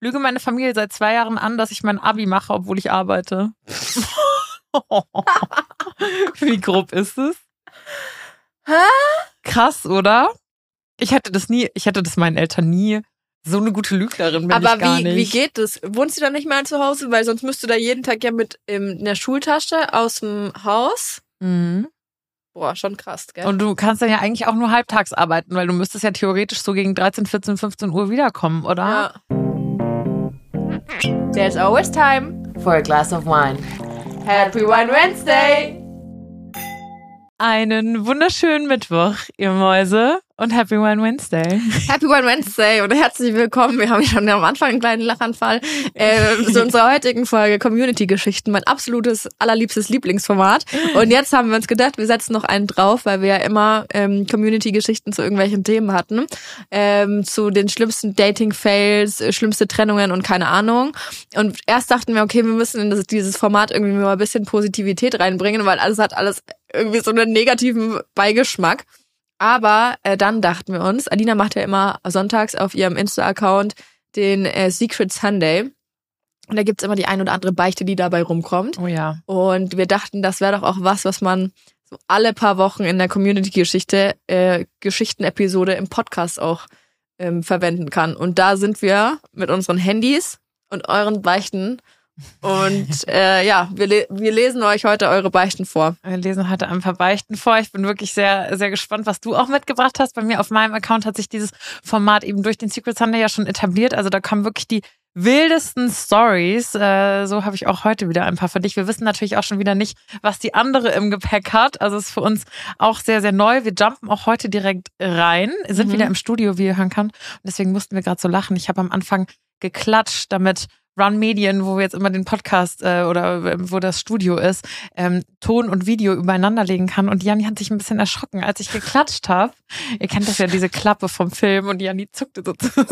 lüge meine Familie seit zwei Jahren an, dass ich mein Abi mache, obwohl ich arbeite. Wie grob ist es? Krass, oder? Ich hätte das nie, ich hätte das meinen Eltern nie. So eine gute Lügnerin bin Aber ich gar wie, nicht. wie geht das? Wohnst du da nicht mehr zu Hause? Weil sonst müsst du da jeden Tag ja mit in der Schultasche aus dem Haus. Mhm. Boah, schon krass, gell? Und du kannst dann ja eigentlich auch nur halbtags arbeiten, weil du müsstest ja theoretisch so gegen 13, 14, 15 Uhr wiederkommen, oder? ja. There's always time. for a glass of wine. Happy Wine Wednesday. Einen wunderschönen Mittwoch, ihr Mäuse, und Happy Wine Wednesday. Happy Wine Wednesday und herzlich willkommen. Wir haben ja schon am Anfang einen kleinen Lachanfall äh, zu unserer heutigen Folge Community-Geschichten, mein absolutes, allerliebstes Lieblingsformat. Und jetzt haben wir uns gedacht, wir setzen noch einen drauf, weil wir ja immer ähm, Community-Geschichten zu irgendwelchen Themen hatten. Ähm, zu den schlimmsten Dating-Fails, äh, schlimmste Trennungen und keine Ahnung. Und erst dachten wir, okay, wir müssen in das, dieses Format irgendwie mal ein bisschen Positivität reinbringen, weil alles hat alles irgendwie so einen negativen Beigeschmack. Aber äh, dann dachten wir uns, Alina macht ja immer sonntags auf ihrem Insta-Account den äh, Secret Sunday. Und da gibt's immer die ein oder andere Beichte, die dabei rumkommt. Oh ja. Und wir dachten, das wäre doch auch was, was man so alle paar Wochen in der Community-Geschichte, äh, Geschichtenepisode im Podcast auch ähm, verwenden kann. Und da sind wir mit unseren Handys und euren Beichten. Und äh, ja, wir, le wir lesen euch heute eure Beichten vor. Wir lesen heute ein paar Beichten vor. Ich bin wirklich sehr, sehr gespannt, was du auch mitgebracht hast. Bei mir auf meinem Account hat sich dieses Format eben durch den Secret Sunday ja schon etabliert. Also da kommen wirklich die wildesten Stories. Äh, so habe ich auch heute wieder ein paar für dich. Wir wissen natürlich auch schon wieder nicht, was die andere im Gepäck hat. Also ist für uns auch sehr, sehr neu. Wir jumpen auch heute direkt rein, sind Mhm. wieder im Studio, wie ihr hören kann. Und deswegen mussten wir gerade so lachen. Ich habe am Anfang geklatscht, damit Run Medien, wo wir jetzt immer den Podcast äh, oder äh, wo das Studio ist, ähm, Ton und Video übereinander legen kann. Und Janni hat sich ein bisschen erschrocken, als ich geklatscht habe. Ihr kennt das ja, diese Klappe vom Film und Janni zuckte so zusammen.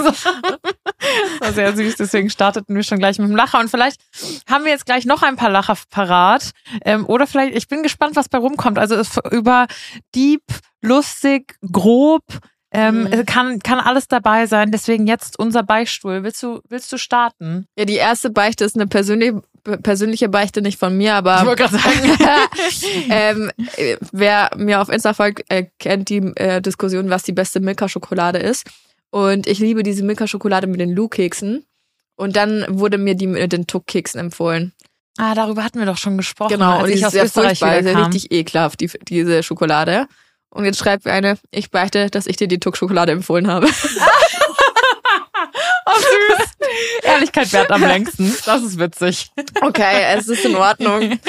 Das war sehr süß, deswegen starteten wir schon gleich mit dem Lacher. Und vielleicht haben wir jetzt gleich noch ein paar Lacher parat. Ähm, oder vielleicht, ich bin gespannt, was bei rumkommt. Also über Deep, lustig, grob, ähm, Mhm. kann, kann alles dabei sein. Deswegen jetzt unser Beichtstuhl. Willst du, willst du starten? Ja, die erste Beichte ist eine persönliche, persönliche Beichte, nicht von mir, aber Ich wollte gerade sagen. ähm, äh, wer mir auf Insta folgt, äh, kennt die äh, Diskussion, was die beste Milka-Schokolade ist. Und ich liebe diese Milka-Schokolade mit den Lu-Keksen. Und dann wurde mir die mit den Tuck-Keksen empfohlen. Ah, darüber hatten wir doch schon gesprochen, Genau, und ich ist aus sehr Österreich furchtbar, wieder kam. richtig ekelhaft, die, diese Schokolade. Und jetzt schreibt mir eine, ich beichte, dass ich dir die Tuck-Schokolade empfohlen habe. Oh, süß. Ehrlichkeit wert am längsten. Das ist witzig. Okay, es ist in Ordnung.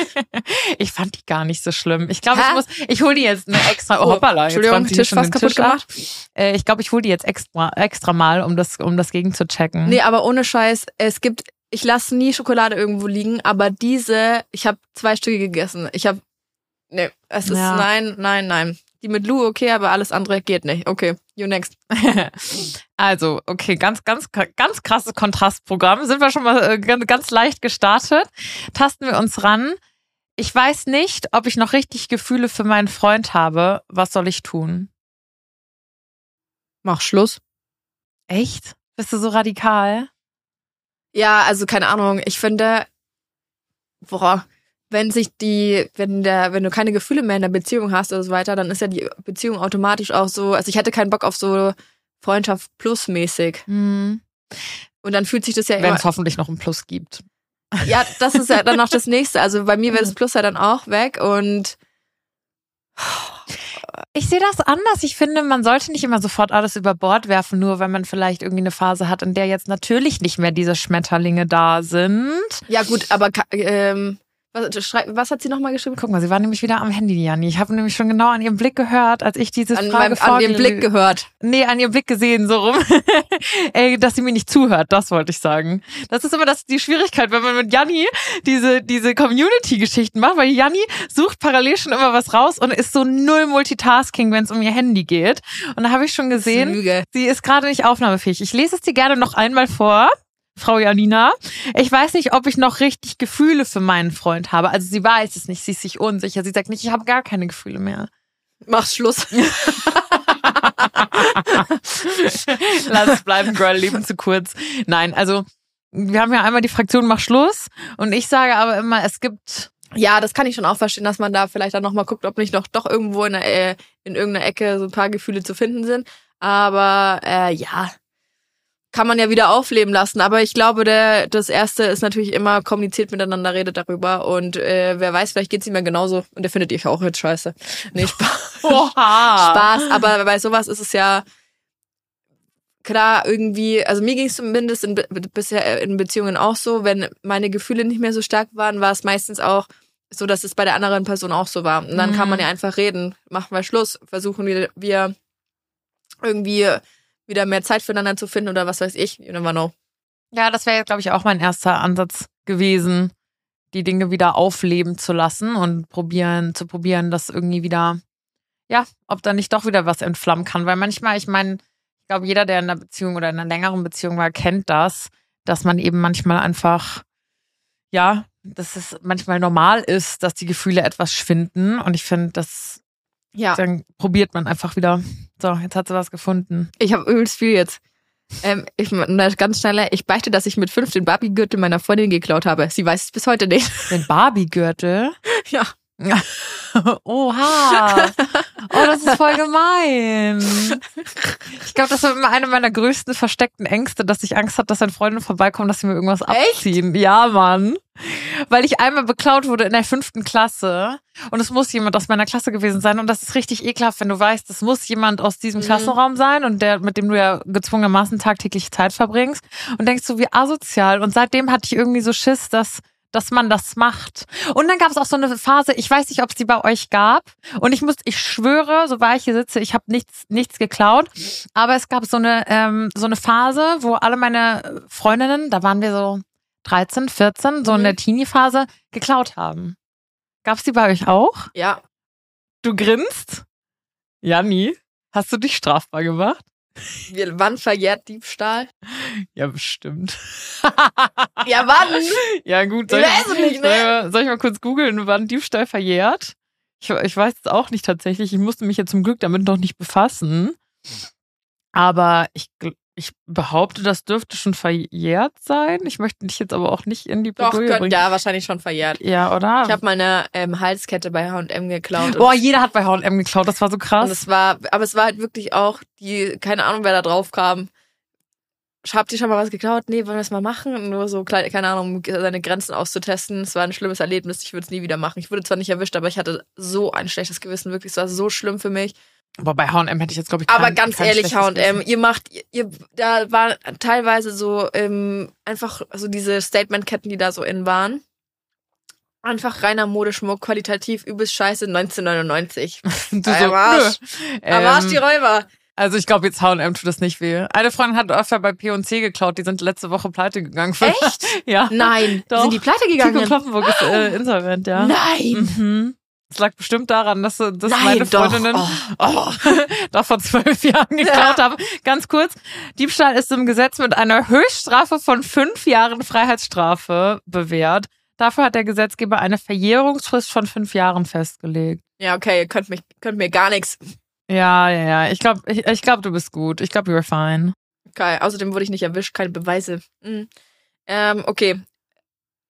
Ich fand die gar nicht so schlimm. Ich glaube, ich muss, ich hole die jetzt eine extra, oh, hoppala, jetzt Entschuldigung, Tisch fast kaputt Tisch gemacht. Äh, ich glaube, ich hole die jetzt extra, extra mal, um das, um das gegen zu checken. Nee, aber ohne Scheiß, es gibt, ich lasse nie Schokolade irgendwo liegen, aber diese, ich habe zwei Stücke gegessen. Ich habe, nee, es ist Ja. nein, nein, nein. Die mit Lou okay, aber alles andere geht nicht. Okay, you next. Also, okay, ganz, ganz, ganz krasses Kontrastprogramm. Sind wir schon mal äh, ganz ganz leicht gestartet. Tasten wir uns ran. Ich weiß nicht, ob ich noch richtig Gefühle für meinen Freund habe. Was soll ich tun? Mach Schluss. Echt? Bist du so radikal? Ja, also keine Ahnung. Ich finde, boah, wenn sich die, wenn der, wenn du keine Gefühle mehr in der Beziehung hast oder so weiter, dann ist ja die Beziehung automatisch auch so. Also ich hätte keinen Bock auf so Freundschaft plus mäßig. Hm. Und dann fühlt sich das ja Wenn es hoffentlich noch ein Plus gibt. Ja, das ist ja dann noch das nächste. Also bei mir wäre das Mhm. Plus ja dann auch weg und Ich sehe das anders. Ich finde, man sollte nicht immer sofort alles über Bord werfen, nur weil man vielleicht irgendwie eine Phase hat, in der jetzt natürlich nicht mehr diese Schmetterlinge da sind. ja gut, aber ähm, was, was hat sie nochmal geschrieben? Guck mal, sie war nämlich wieder am Handy, Janni. Ich habe nämlich schon genau an ihrem Blick gehört, als ich diese An, Frage meinem, an vorgele- Blick gehört. Nee, an ihrem Blick gesehen, so rum. Ey, dass sie mir nicht zuhört, das wollte ich sagen. Das ist immer das, die Schwierigkeit, wenn man mit Janni diese, diese Community-Geschichten macht, weil Janni sucht parallel schon immer was raus und ist so null Multitasking, wenn es um ihr Handy geht. Und da habe ich schon gesehen, sie ist gerade nicht aufnahmefähig. Ich lese es dir gerne noch einmal vor. Frau Janina, ich weiß nicht, ob ich noch richtig Gefühle für meinen Freund habe. Also sie weiß es nicht, sie ist sich unsicher. Sie sagt nicht, ich habe gar keine Gefühle mehr. Mach Schluss. Lass es bleiben, Girl, Leben zu kurz. Nein, also wir haben ja einmal die Fraktion Mach Schluss und ich sage aber immer, es gibt Ja, das kann ich schon auch verstehen, dass man da vielleicht dann nochmal guckt, ob nicht noch doch irgendwo in, der, äh, in irgendeiner Ecke so ein paar Gefühle zu finden sind. Aber äh, ja, kann man ja wieder aufleben lassen. Aber ich glaube, der, das Erste ist natürlich immer kommuniziert miteinander, redet darüber. Und äh, wer weiß, vielleicht geht's ihm ja genauso und der findet dich auch jetzt scheiße. Nee, Spaß. Oha. Spaß. Aber bei sowas ist es ja klar irgendwie, also mir ging es zumindest in, bisher in Beziehungen auch so, wenn meine Gefühle nicht mehr so stark waren, war es meistens auch so, dass es bei der anderen Person auch so war. Und dann kann man ja einfach reden, machen wir Schluss, versuchen wir, wir irgendwie wieder mehr Zeit füreinander zu finden oder was weiß ich, you never know. Ja, das wäre, glaube ich, auch mein erster Ansatz gewesen, die Dinge wieder aufleben zu lassen und probieren, zu probieren, das irgendwie wieder, ja, ob da nicht doch wieder was entflammen kann. Weil manchmal, ich meine, ich glaube, jeder, der in einer Beziehung oder in einer längeren Beziehung war, kennt das, dass man eben manchmal einfach, ja, dass es manchmal normal ist, dass die Gefühle etwas schwinden. Und ich finde, das Ja, dann probiert man einfach wieder. So, jetzt hat sie was gefunden. ich habe übelst viel jetzt. Ähm, ich ganz schnell, ich beichte, dass ich mit fünf den Barbie-Gürtel meiner Freundin geklaut habe. Sie weiß es bis heute nicht. Den Barbie-Gürtel. Ja. Oha. Oh, das ist voll gemein. Ich glaube, das war immer eine meiner größten versteckten Ängste, dass ich Angst hatte, dass eine Freundin vorbeikommt, dass sie mir irgendwas Echt? abziehen. Ja, Mann. Weil ich einmal beklaut wurde in der fünften Klasse und es muss jemand aus meiner Klasse gewesen sein und das ist richtig ekelhaft, wenn du weißt, es muss jemand aus diesem Mhm. Klassenraum sein und der, mit dem du ja gezwungenermaßen tagtäglich Zeit verbringst und denkst so, wie asozial. Und seitdem hatte ich irgendwie so Schiss, dass dass man das macht. Und dann gab es auch so eine Phase, ich weiß nicht, ob es die bei euch gab. Und ich muss, ich schwöre, so wahr ich hier sitze, ich habe nichts, nichts geklaut. Aber es gab so eine, ähm, so eine Phase, wo alle meine Freundinnen, da waren wir so 13, 14, so in Mhm. der Teenie-Phase, geklaut haben. Gab es die bei euch auch? Ja. Du grinst? Janni, hast du dich strafbar gemacht? Wann verjährt Diebstahl? Ja, bestimmt. Ja, wann? Ja, gut. Ich Soll weiß es nicht, ne? Soll ich mal, soll ich kurz googeln, wann Diebstahl verjährt? Ich, ich weiß es auch nicht tatsächlich. Ich musste mich ja zum Glück damit noch nicht befassen. Aber ich, ich behaupte, das dürfte schon verjährt sein. Ich möchte dich jetzt aber auch nicht in die Doch, könnt, bringen. ja, wahrscheinlich schon verjährt. Ja, oder? Ich habe meine ähm, Halskette bei H&M geklaut. Boah, und, jeder hat bei H&M geklaut. Das war so und krass. es war, aber es war halt wirklich auch die, keine Ahnung, wer da drauf kam. Habt ihr schon mal was geklaut? Nee, wollen wir es mal machen? Nur so, kleine, keine Ahnung, um seine Grenzen auszutesten. Es war ein schlimmes Erlebnis. Ich würde es nie wieder machen. Ich wurde zwar nicht erwischt, aber ich hatte so ein schlechtes Gewissen. Wirklich, es war so schlimm für mich. Aber bei H&M hätte ich jetzt, glaube ich, Aber kein, ganz kein ehrlich, H&M, ihr macht, ihr, da waren teilweise so ähm, einfach so diese Statement-Ketten, die da so in waren. Einfach reiner Modeschmuck, qualitativ übelst scheiße, 1999. Du Am Arsch. Am Arsch die Ähm, Räuber. Also ich glaube, jetzt H&M tut das nicht weh. Eine Freundin hat öfter bei P&C geklaut. Die sind letzte Woche pleite gegangen. Echt? ja. Nein, Doch. sind die pleite gegangen? Kloppenburg ist äh, insolvent, ja. Nein. Mhm. Es lag bestimmt daran, dass, dass Nein, meine doch. Freundinnen Oh. oh. da vor zwölf Jahren geklaut haben. Ganz kurz, Diebstahl ist im Gesetz mit einer Höchststrafe von fünf Jahren Freiheitsstrafe bewährt. Dafür hat der Gesetzgeber eine Verjährungsfrist von fünf Jahren festgelegt. Ja, okay, ihr könnt, mich, könnt mir gar nichts. Ja, ja, ja. Ich glaube, ich, ich glaub, du bist gut. Ich glaube, you're fine. Okay, außerdem wurde ich nicht erwischt, keine Beweise. Mhm. Ähm, okay.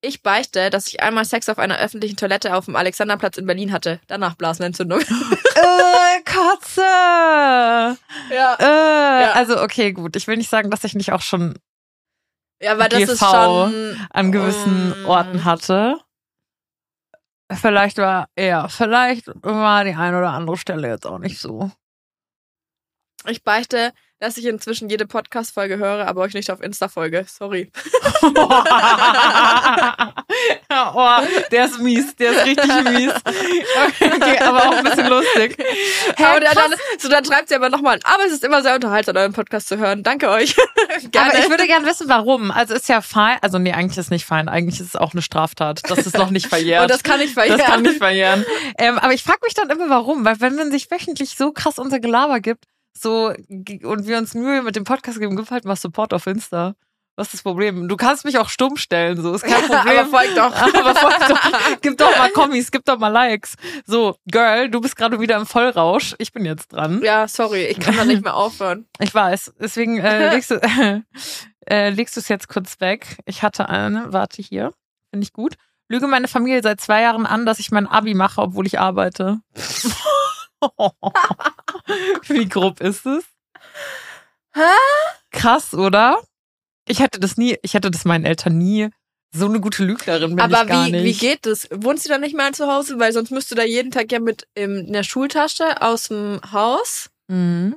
Ich beichte, dass ich einmal Sex auf einer öffentlichen Toilette auf dem Alexanderplatz in Berlin hatte. Danach Blasenentzündung. äh, Katze! ja. Äh, Also, okay, gut. Ich will nicht sagen, dass ich nicht auch schon Ja, aber das ist GV schon. an gewissen Mm. Orten hatte. Vielleicht war, ja, vielleicht war die eine oder andere Stelle jetzt auch nicht so. Ich beichte, dass ich inzwischen jede Podcast-Folge höre, aber euch nicht auf Insta folge. Sorry. oh, der ist mies, der ist richtig mies. Okay, aber auch ein bisschen lustig. dann, krass. dann, so, dann schreibt sie aber nochmal, aber es ist immer sehr unterhaltsam, euren Podcast zu hören. Danke euch. Gerne. Aber ich würde gerne wissen, warum. Also ist ja fein. Also nee, eigentlich ist nicht fein. Eigentlich ist es auch eine Straftat. Das ist noch nicht verjährt. Und das kann ich verjähren. Das kann nicht verjähren. Ähm, aber ich frage mich dann immer, warum. Weil wenn man sich wöchentlich so krass unser Gelaber gibt, so und wir uns Mühe mit dem Podcast geben, gib halt mal Support auf Insta. Was ist das Problem? Du kannst mich auch stumm stellen, so ist kein Problem. aber folgt doch. Aber folgt doch. Gib doch mal Kommis, gib doch mal Likes. So, Girl, du bist gerade wieder im Vollrausch. Ich bin jetzt dran. Ja, sorry, ich kann da nicht mehr aufhören. Ich weiß. Deswegen äh, legst du, äh, legst du es jetzt kurz weg. Ich hatte eine, warte hier. Finde ich gut. Lüge meine Familie seit zwei Jahren an, dass ich mein Abi mache, obwohl ich arbeite. Wie grob ist es? Hä? Krass, oder? Ich hätte das nie, ich hätte das meinen Eltern nie. So eine gute Lügnerin bin Aber ich gar wie, nicht. wie geht das? Wohnst du dann nicht mehr zu Hause? Weil sonst müsst du da jeden Tag ja mit ähm, in der Schultasche aus dem Haus. Mhm.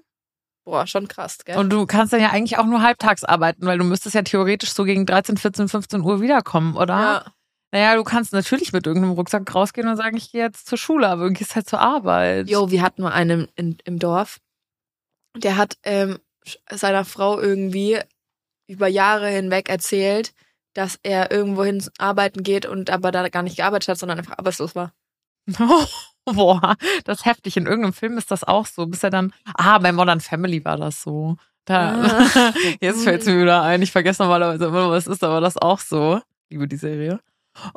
Boah, schon krass, gell? Und du kannst dann ja eigentlich auch nur halbtags arbeiten, weil du müsstest ja theoretisch so gegen 13, 14, 15 Uhr wiederkommen, oder? ja. Naja, du kannst natürlich mit irgendeinem Rucksack rausgehen und sagen, ich gehe jetzt zur Schule, aber du gehst halt zur Arbeit. Jo, wir hatten mal einen in, im Dorf. Der hat ähm, seiner Frau irgendwie über Jahre hinweg erzählt, dass er irgendwohin arbeiten geht und aber da gar nicht gearbeitet hat, sondern einfach arbeitslos war. Boah, das ist heftig. In irgendeinem Film ist das auch so. Bis er dann, ah, bei Modern Family war das so. Da, Ah. jetzt fällt es mir wieder ein. Ich vergesse normalerweise immer, was ist, aber das auch so. Liebe die Serie.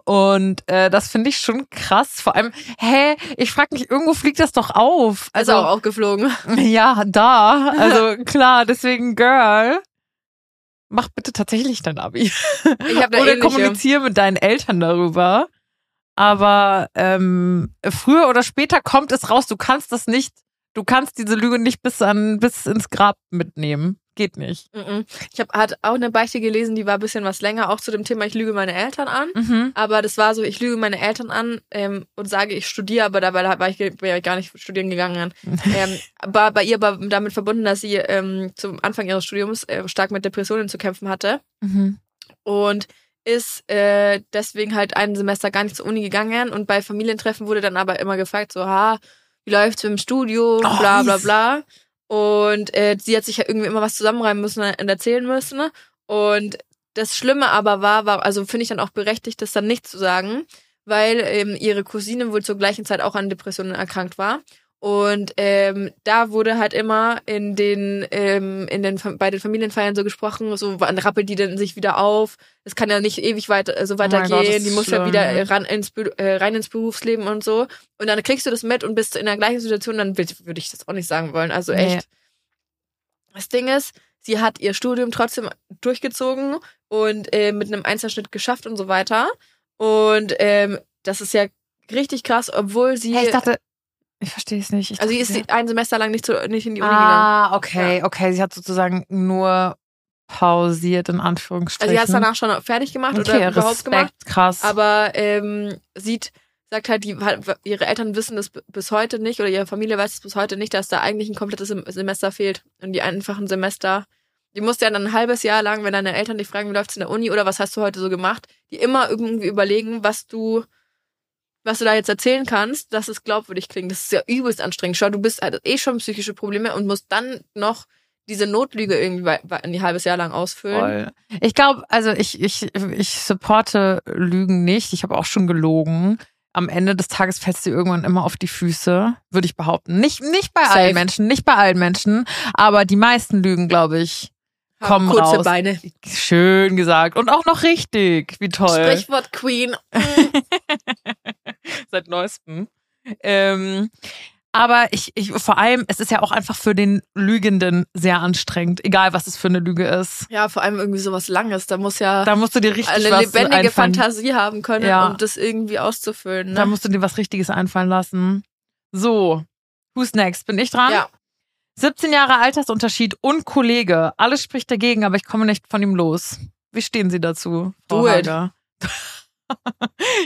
Und äh, das finde ich schon krass. Vor allem, hä, ich frage mich, irgendwo fliegt das doch auf. Also Also, auch aufgeflogen. ja, da. Also klar, deswegen, Girl, mach bitte tatsächlich dein Abi. Ich habe da Oder ähnliche. kommuniziere mit deinen Eltern darüber. Aber ähm, früher oder später kommt es raus, du kannst das nicht, du kannst diese Lüge nicht bis an bis ins Grab mitnehmen. Geht nicht. Ich habe hat auch eine Beichte gelesen, die war ein bisschen was länger, auch zu dem Thema, ich lüge meine Eltern an. Mhm. Aber das war so, ich lüge meine Eltern an ähm, und sage, ich studiere, aber dabei war ich, bin ich gar nicht studieren gegangen. ähm, aber bei ihr war damit verbunden, dass sie ähm, zum Anfang ihres Studiums äh, stark mit Depressionen zu kämpfen hatte Mhm. und ist äh, deswegen halt ein Semester gar nicht zur Uni gegangen und bei Familientreffen wurde dann aber immer gefragt, so, ha, wie läuft's mit dem Studium, Oh, bla bla bla. Und äh, sie hat sich ja irgendwie immer was zusammenreimen müssen und erzählen müssen. ne? Und das Schlimme aber war, war also finde ich dann auch berechtigt, das dann nicht zu sagen, weil ähm, ihre Cousine wohl zur gleichen Zeit auch an Depressionen erkrankt war. Und ähm, da wurde halt immer in den, ähm, in den bei den Familienfeiern so gesprochen, so wann rappelt die denn sich wieder auf? Es kann ja nicht ewig weiter äh, so Oh weitergehen. Gott, das die muss ja wieder ran ins, äh, rein ins Berufsleben und so. Und dann kriegst du das mit und bist in der gleichen Situation, dann würde ich das auch nicht sagen wollen. Also Nee. echt. Das Ding ist, sie hat ihr Studium trotzdem durchgezogen und äh, mit einem Einzelschnitt geschafft und so weiter. Und ähm, das ist ja richtig krass, obwohl sie. Hey, ich dachte, ich verstehe es nicht. Ich also sie ist ein Semester lang nicht, zu, nicht in die Uni gegangen. Ah, okay, okay. Sie hat sozusagen nur pausiert, in Anführungsstrichen. Also sie hat es danach schon fertig gemacht okay, oder überhaupt Respekt, gemacht. krass. Aber ähm, sieht, sagt halt, die, ihre Eltern wissen das bis heute nicht oder ihre Familie weiß es bis heute nicht, dass da eigentlich ein komplettes Sem- Semester fehlt. Und die einfach ein Semester, die musst ja dann ein halbes Jahr lang, wenn deine Eltern dich fragen, wie läuft's in der Uni oder was hast du heute so gemacht, die immer irgendwie überlegen, was du was du da jetzt erzählen kannst, dass es glaubwürdig klingt. Das ist ja übelst anstrengend. Schau, du bist halt eh schon psychische Probleme und musst dann noch diese Notlüge irgendwie ein halbes Jahr lang ausfüllen. Voll. Ich glaube, also ich, ich, ich supporte Lügen nicht. Ich habe auch schon gelogen. Am Ende des Tages fällst du irgendwann immer auf die Füße, würde ich behaupten. Nicht, nicht bei Safe. allen Menschen, nicht bei allen Menschen, aber die meisten Lügen, glaube ich, kommen kurze raus. Beine. Schön gesagt. Und auch noch richtig. Wie toll. Sprichwort Queen. Seit neuestem. Ähm, aber ich, ich, vor allem, es ist ja auch einfach für den Lügenden sehr anstrengend, egal was es für eine Lüge ist. Ja, vor allem irgendwie sowas Langes. Da muss ja Da musst du dir richtig eine was lebendige einfallen. Fantasie haben können, Ja. um das irgendwie auszufüllen. Da Ne? musst du dir was Richtiges einfallen lassen. So, who's next? Bin ich dran? Ja. 17 Jahre Altersunterschied und Kollege. Alles spricht dagegen, aber ich komme nicht von ihm los. Wie stehen Sie dazu? Frau Do it.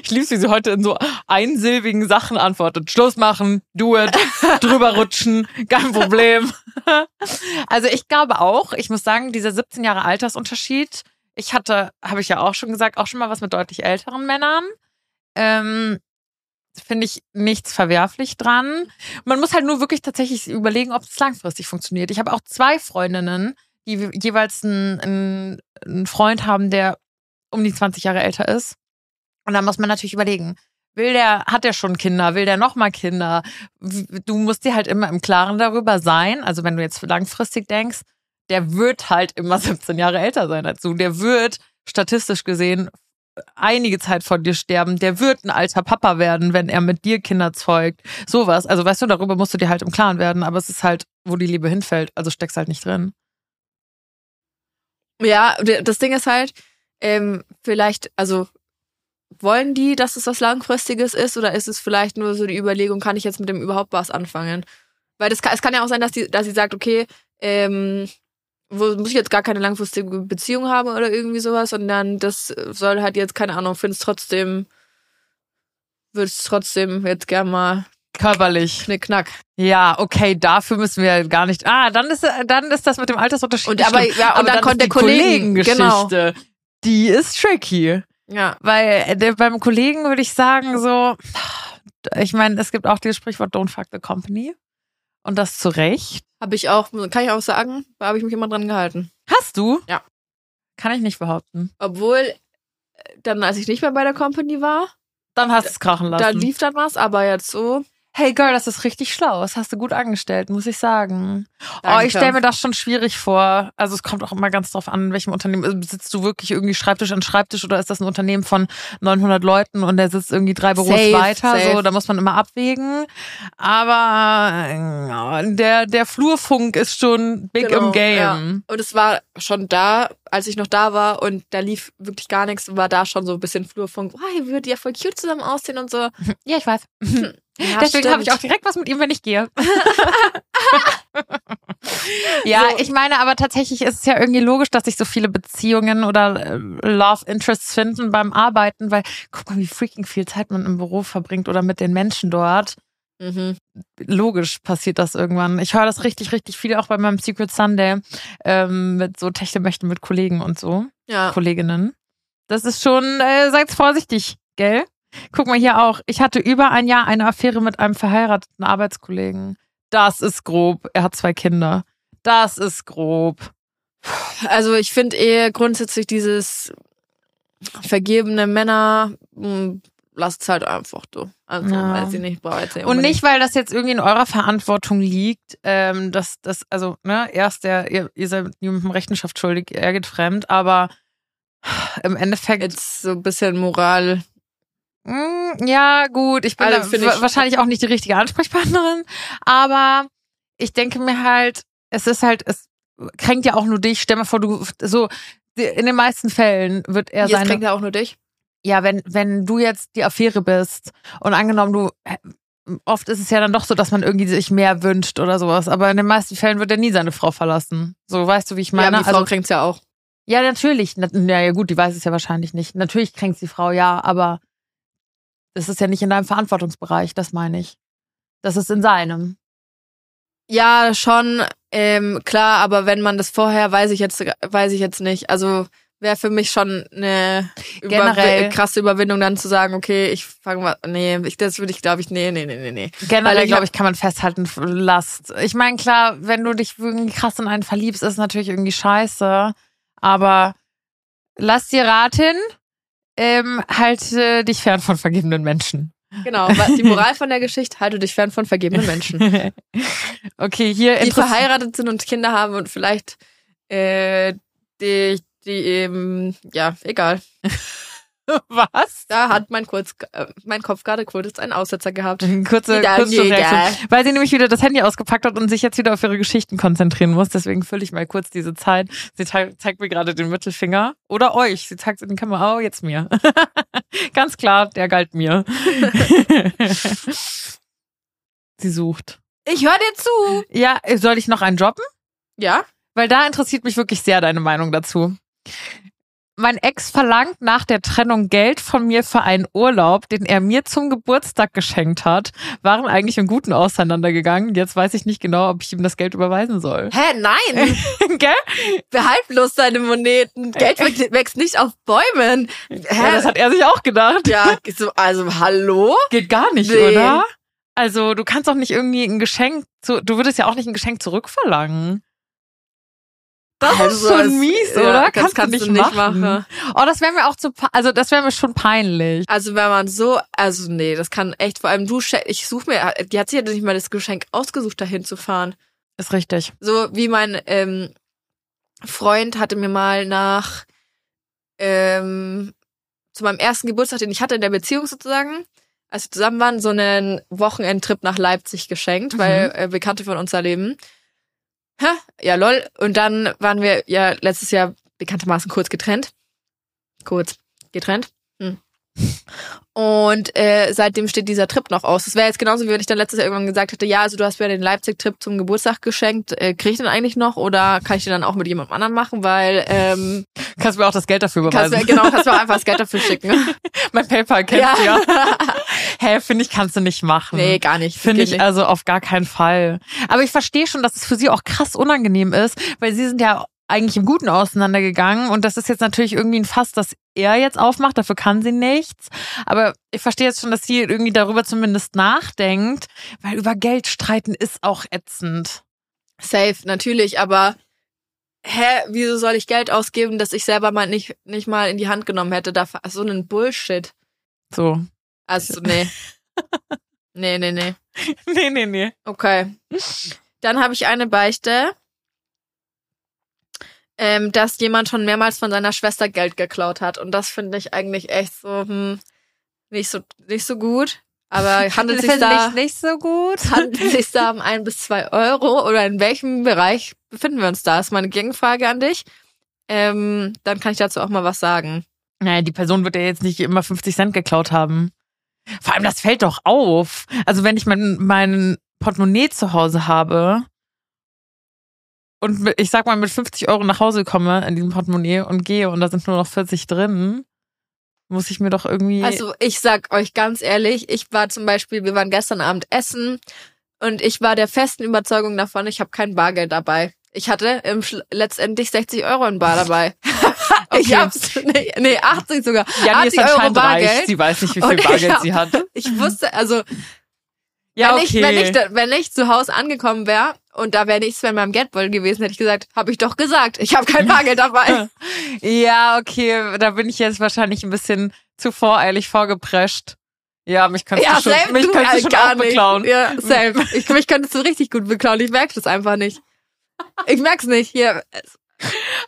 Ich liebe wie sie heute in so einsilbigen Sachen antwortet. Schluss machen, do it, drüber rutschen, kein Problem. Also ich glaube auch, ich muss sagen, dieser 17 Jahre Altersunterschied, ich hatte, habe ich ja auch schon gesagt, auch schon mal was mit deutlich älteren Männern. Ähm, Finde ich nichts verwerflich dran. Man muss halt nur wirklich tatsächlich überlegen, ob es langfristig funktioniert. Ich habe auch zwei Freundinnen, die jeweils einen, einen, Freund haben, der um die 20 Jahre älter ist. Und da muss man natürlich überlegen, will der, hat der schon Kinder, will der nochmal Kinder? Du musst dir halt immer im Klaren darüber sein. Also wenn du jetzt langfristig denkst, der wird halt immer 17 Jahre älter sein als du. Der wird statistisch gesehen einige Zeit vor dir sterben. Der wird ein alter Papa werden, wenn er mit dir Kinder zeugt. Sowas. Also weißt du, darüber musst du dir halt im Klaren werden. Aber es ist halt, wo die Liebe hinfällt. Also steckst halt nicht drin. Ja, das Ding ist halt, ähm, vielleicht, also wollen die, dass es was Langfristiges ist oder ist es vielleicht nur so die Überlegung, kann ich jetzt mit dem überhaupt was anfangen? Weil das es kann ja auch sein, dass die, dass sie sagt, okay, ähm, wo, muss ich jetzt gar keine langfristige Beziehung haben oder irgendwie sowas, sondern das soll halt jetzt, keine Ahnung, finde es trotzdem, würde es trotzdem jetzt gern mal Körperlich. knick-knack. Ja, okay, dafür müssen wir gar nicht. Ah, dann ist dann ist das mit dem Altersunterschied. Und aber- ja, und dann ist konnte die der Kollegen- Kollegengeschichte. Die ist tricky. Ja. Weil äh, der, beim Kollegen würde ich sagen, so, ich meine, es gibt auch dieses Sprichwort Don't fuck the company. Und das zu Recht. Habe ich auch, kann ich auch sagen, da habe ich mich immer dran gehalten. Hast du? Ja. Kann ich nicht behaupten. Obwohl, dann, als ich nicht mehr bei der Company war, Dann hast du es krachen lassen. da lief dann was, aber jetzt so. Hey Girl, das ist richtig schlau. Das hast du gut angestellt, muss ich sagen. Oh, Danke. ich stelle mir das schon schwierig vor. Also es kommt auch immer ganz drauf an, in welchem Unternehmen. Also Sitzt du wirklich irgendwie Schreibtisch an Schreibtisch oder ist das ein Unternehmen von 900 Leuten und der sitzt irgendwie drei Büros Safe, weiter? safe. So, da muss man immer abwägen. Aber äh, der, der Flurfunk ist schon big Genau, im Game. ja. Und es war schon da, als ich noch da war und da lief wirklich gar nichts, war da schon so ein bisschen Flurfunk. Oh, ihr würdet ja voll cute zusammen aussehen und so. Ja, ich weiß. Ja, Deswegen habe ich auch direkt was mit ihm, wenn ich gehe. ja, So. ich meine, aber tatsächlich ist es ja irgendwie logisch, dass sich so viele Beziehungen oder äh, Love Interests finden beim Arbeiten, weil guck mal, wie freaking viel Zeit man im Büro verbringt oder mit den Menschen dort. Mhm. Logisch passiert das irgendwann. Ich höre das richtig, richtig viel auch bei meinem Secret Sunday ähm, mit so Techtelmächten mit Kollegen und so. Ja. Kolleginnen. Das ist schon, äh, seid vorsichtig, gell? Guck mal hier auch. Ich hatte über ein Jahr eine Affäre mit einem verheirateten Arbeitskollegen. Das ist grob. Er hat zwei Kinder. Das ist grob. Also ich finde eher grundsätzlich dieses vergebene Männer, mh, lasst halt einfach du. Also Ja. weiß ich nicht, jetzt Und nicht, weil das jetzt irgendwie in eurer Verantwortung liegt, ähm, dass das, also, ne, erst der, ihr, ihr seid niemandem Rechenschaft schuldig, er geht fremd, aber im Endeffekt. jetzt so ein bisschen Moral. Mm, Ja, gut, ich bin Also, ich- wahrscheinlich auch nicht die richtige Ansprechpartnerin, aber ich denke mir halt, es ist halt, es kränkt ja auch nur dich. Stell mal vor, du so in den meisten Fällen wird er Jetzt seine kränkt er auch nur dich. ja, wenn wenn du jetzt die Affäre bist und angenommen du oft ist es ja dann doch so, dass man irgendwie sich mehr wünscht oder sowas, aber in den meisten Fällen wird er nie seine Frau verlassen. So, weißt du, wie ich meine? ja, die Frau also, kränkt's ja auch. ja, natürlich. Na, ja, ja, gut, die weiß es ja wahrscheinlich nicht. Natürlich kränkt die Frau, ja, aber das ist ja nicht in deinem Verantwortungsbereich, das meine ich. Das ist in seinem. Ja, schon, ähm, klar, aber wenn man das vorher, weiß ich jetzt, weiß ich jetzt nicht. Also wäre für mich schon eine Generell. Überwi krasse Überwindung, dann zu sagen, okay, ich fange mal, nee, ich, das würde ich, glaube ich, nee, nee, nee, nee, nee. Generell, glaube ich, kann man festhalten, Last. Ich meine, klar, wenn du dich irgendwie krass in einen verliebst, ist es natürlich irgendwie scheiße. Aber lass dir raten, ähm, halte dich fern von vergebenen Menschen. Genau, die Moral von der Geschichte, halte dich fern von vergebenen Menschen. okay, hier Die verheiratet sind und Kinder haben und vielleicht, äh, die, die eben, ja, egal. Was? Da hat mein, kurz, äh, mein Kopf gerade kurz einen Aussetzer gehabt. Kurze, kurze egal. Reaktion. Weil sie nämlich wieder das Handy ausgepackt hat und sich jetzt wieder auf ihre Geschichten konzentrieren muss. Deswegen fülle ich mal kurz diese Zeit. Sie zeigt, zeigt mir gerade den Mittelfinger. Oder euch. Sie zeigt in die Kamera. Oh, jetzt mir. Ganz klar, der galt mir. sie sucht. Ich höre dir zu. Ja, soll ich noch einen droppen? Ja? Weil da interessiert mich wirklich sehr deine Meinung dazu. Mein Ex verlangt nach der Trennung Geld von mir für einen Urlaub, den er mir zum Geburtstag geschenkt hat. Waren eigentlich im Guten auseinandergegangen. Jetzt weiß ich nicht genau, ob ich ihm das Geld überweisen soll. Hä, nein. Gell? Behalt bloß deine Moneten. Geld wächst- nicht auf Bäumen. Hä? Ja, das hat er sich auch gedacht. ja, so, also hallo? Geht gar nicht, Nee. oder? Also, du kannst doch nicht irgendwie ein Geschenk zu, du würdest ja auch nicht ein Geschenk zurückverlangen. Das ist Also, schon es- mies, ja, oder? das kannst, kannst du nicht, nicht machen. machen. Oh, das wäre mir auch zu, also das wäre mir schon peinlich. Also wenn man so, also nee, das kann echt, vor allem du, ich suche mir, die hat sich ja nicht mal das Geschenk ausgesucht, dahin zu fahren. Ist richtig. So wie mein ähm, Freund hatte mir mal nach ähm, zu meinem ersten Geburtstag, den ich hatte in der Beziehung sozusagen, als wir zusammen waren, so einen Wochenendtrip nach Leipzig geschenkt, Mhm. weil äh, Bekannte von uns da leben. Ha, ja, lol. Und dann waren wir ja letztes Jahr bekanntermaßen kurz getrennt. Kurz getrennt. Und äh, seitdem steht dieser Trip noch aus. Das wäre jetzt genauso, wie wenn ich dann letztes Jahr irgendwann gesagt hätte, ja, also du hast mir den Leipzig-Trip zum Geburtstag geschenkt. Äh, Kriege ich den eigentlich noch oder kann ich den dann auch mit jemandem anderen machen? Weil ähm, Kannst du mir auch das Geld dafür überweisen. kannst genau, kannst du auch einfach das Geld dafür schicken. mein PayPal kennt ja. ja. Hä, finde ich, kannst du nicht machen. nee, gar nicht. Finde ich nicht. also auf gar keinen Fall. Aber ich verstehe schon, dass es für sie auch krass unangenehm ist, weil sie sind ja eigentlich im Guten auseinandergegangen und das ist jetzt natürlich irgendwie ein Fass, das er jetzt aufmacht, dafür kann sie nichts. Aber ich verstehe jetzt schon, dass sie irgendwie darüber zumindest nachdenkt, weil über Geld streiten ist auch ätzend. Safe, natürlich, aber hä, wieso soll ich Geld ausgeben, das ich selber mal nicht, nicht mal in die Hand genommen hätte? Da, so ein Bullshit. So. Also, nee. nee, nee, nee. Nee, nee, nee. Okay. Dann habe ich eine Beichte, ähm, dass jemand schon mehrmals von seiner Schwester Geld geklaut hat. Und das finde ich eigentlich echt so, hm, nicht so, nicht so gut. Aber handelt sich da, ich nicht so gut. handelt sich da um ein bis zwei Euro oder in welchem Bereich befinden wir uns da? Ist meine Gegenfrage an dich. Ähm, dann kann ich dazu auch mal was sagen. Naja, die Person wird ja jetzt nicht immer 50 Cent geklaut haben. Vor allem, das fällt doch auf. Also wenn ich mein, mein Portemonnaie zu Hause habe und mit, ich sag mal mit 50 Euro nach Hause komme in diesem Portemonnaie und gehe und da sind nur noch 40 drin, muss ich mir doch irgendwie... Also ich sag euch ganz ehrlich, ich war zum Beispiel, wir waren gestern Abend essen und ich war der festen Überzeugung davon, ich habe kein Bargeld dabei. Ich hatte im letztendlich 60 Euro in Bar dabei. Ich Okay. hab's, nee, nee 80 sogar. ja, die ist 80 Euro anscheinend reich. Bargeld. Sie weiß nicht, wie viel ich Bargeld hab- sie hat. Ich wusste, also Ja, wenn, okay. ich, wenn, ich, wenn ich zu Hause angekommen wäre und da wäre nichts mehr in meinem Geldbeutel gewesen, hätte ich gesagt, habe ich doch gesagt, ich habe kein Bargeld dabei. Ja, okay, da bin ich jetzt wahrscheinlich ein bisschen zu voreilig vorgeprescht. Ja, mich kannst ja, du schon, mich du kannst du halt schon gar auch nicht. beklauen. Ja, Sam. Ich, mich könntest du richtig gut beklauen. Ich merke das einfach nicht. Ich merk's nicht. Hier.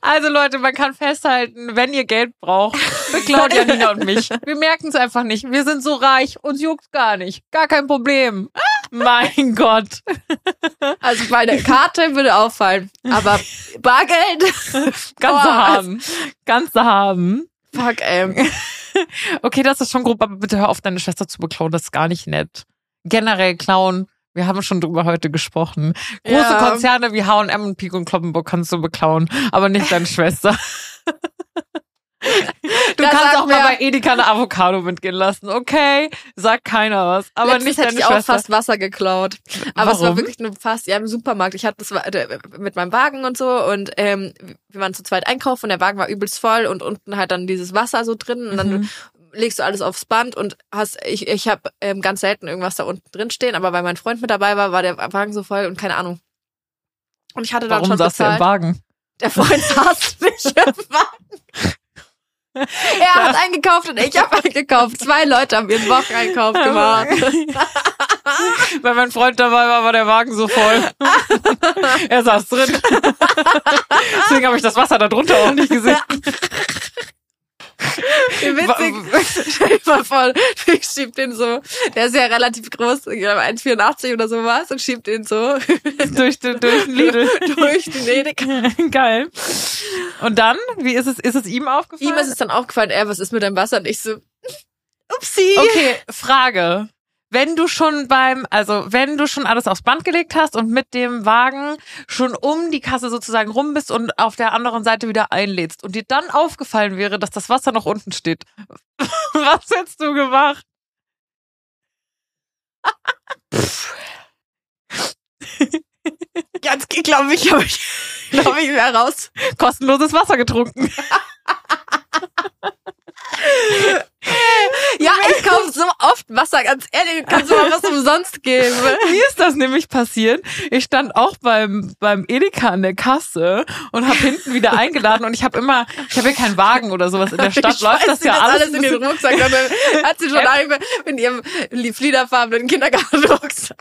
Also Leute, man kann festhalten, wenn ihr Geld braucht, beklaut Janina und mich. Wir merken es einfach nicht. Wir sind so reich, uns juckt's gar nicht. Gar kein Problem. Mein Gott. Also meine Karte würde auffallen. Aber Bargeld? Kannst du haben. Kannst du haben. Fuck, ey. Okay, das ist schon grob, aber bitte hör auf, deine Schwester zu beklauen. Das ist gar nicht nett. Generell klauen. Wir haben schon drüber heute gesprochen. Große Ja. Konzerne wie H&M und Pico und Kloppenburg kannst du beklauen, aber nicht deine Schwester. Du Da kannst auch mal bei Edeka eine Avocado mitgehen lassen, okay? Sagt keiner was, aber Letztens nicht hätte deine ich auch Schwester. fast Wasser geklaut. Aber es war Warum? wirklich nur fast, ja, im Supermarkt. Ich hatte das mit meinem Wagen und so und ähm, wir waren zu zweit einkaufen und der Wagen war übelst voll und unten halt dann dieses Wasser so drin und dann Mhm. legst du alles aufs Band und hast, ich, ich habe ähm, ganz selten irgendwas da unten drin stehen, aber weil mein Freund mit dabei war, war der Wagen so voll und keine Ahnung. Und ich hatte dann Warum schon saß der im. Wagen? Der Freund saß nicht im Wagen. Er hat eingekauft und ich habe eingekauft. Zwei Leute haben ihren Wocheneinkauf gemacht. Weil mein Freund dabei war, war der Wagen so voll. er saß drin. Deswegen habe ich das Wasser da drunter auch nicht gesehen. Wie witzig. Stell dir mal vor, ich schieb den so, der ist ja relativ groß, ich glaube 1,84 oder sowas und schiebt den so durch, den, durch den Lidl. durch den Edeka. Geil. Und dann, wie ist es, ist es ihm aufgefallen? Ihm ist es dann aufgefallen, ey, was ist mit deinem Wasser? Und ich so, upsie. Okay, Frage. Wenn du schon beim, also wenn du schon alles aufs Band gelegt hast und mit dem Wagen schon um die Kasse sozusagen rum bist und auf der anderen Seite wieder einlädst und dir dann aufgefallen wäre, dass das Wasser noch unten steht, was hättest du gemacht? Ganz, glaube ich, habe ich, glaube ich, mehr raus. Kostenloses Wasser getrunken. Ja, ich kaufe so oft Wasser, ganz ehrlich, kannst du mal was umsonst geben. Mir ist das nämlich passiert. Ich stand auch beim, beim Edeka an der Kasse und habe hinten wieder eingeladen und ich habe immer, ich habe ja keinen Wagen oder sowas. In der Stadt ich läuft weiß, das ja das alles. alles in den Rucksack. Dann hat sie schon einmal in ihrem fliederfarbenen Kindergartenrucksack.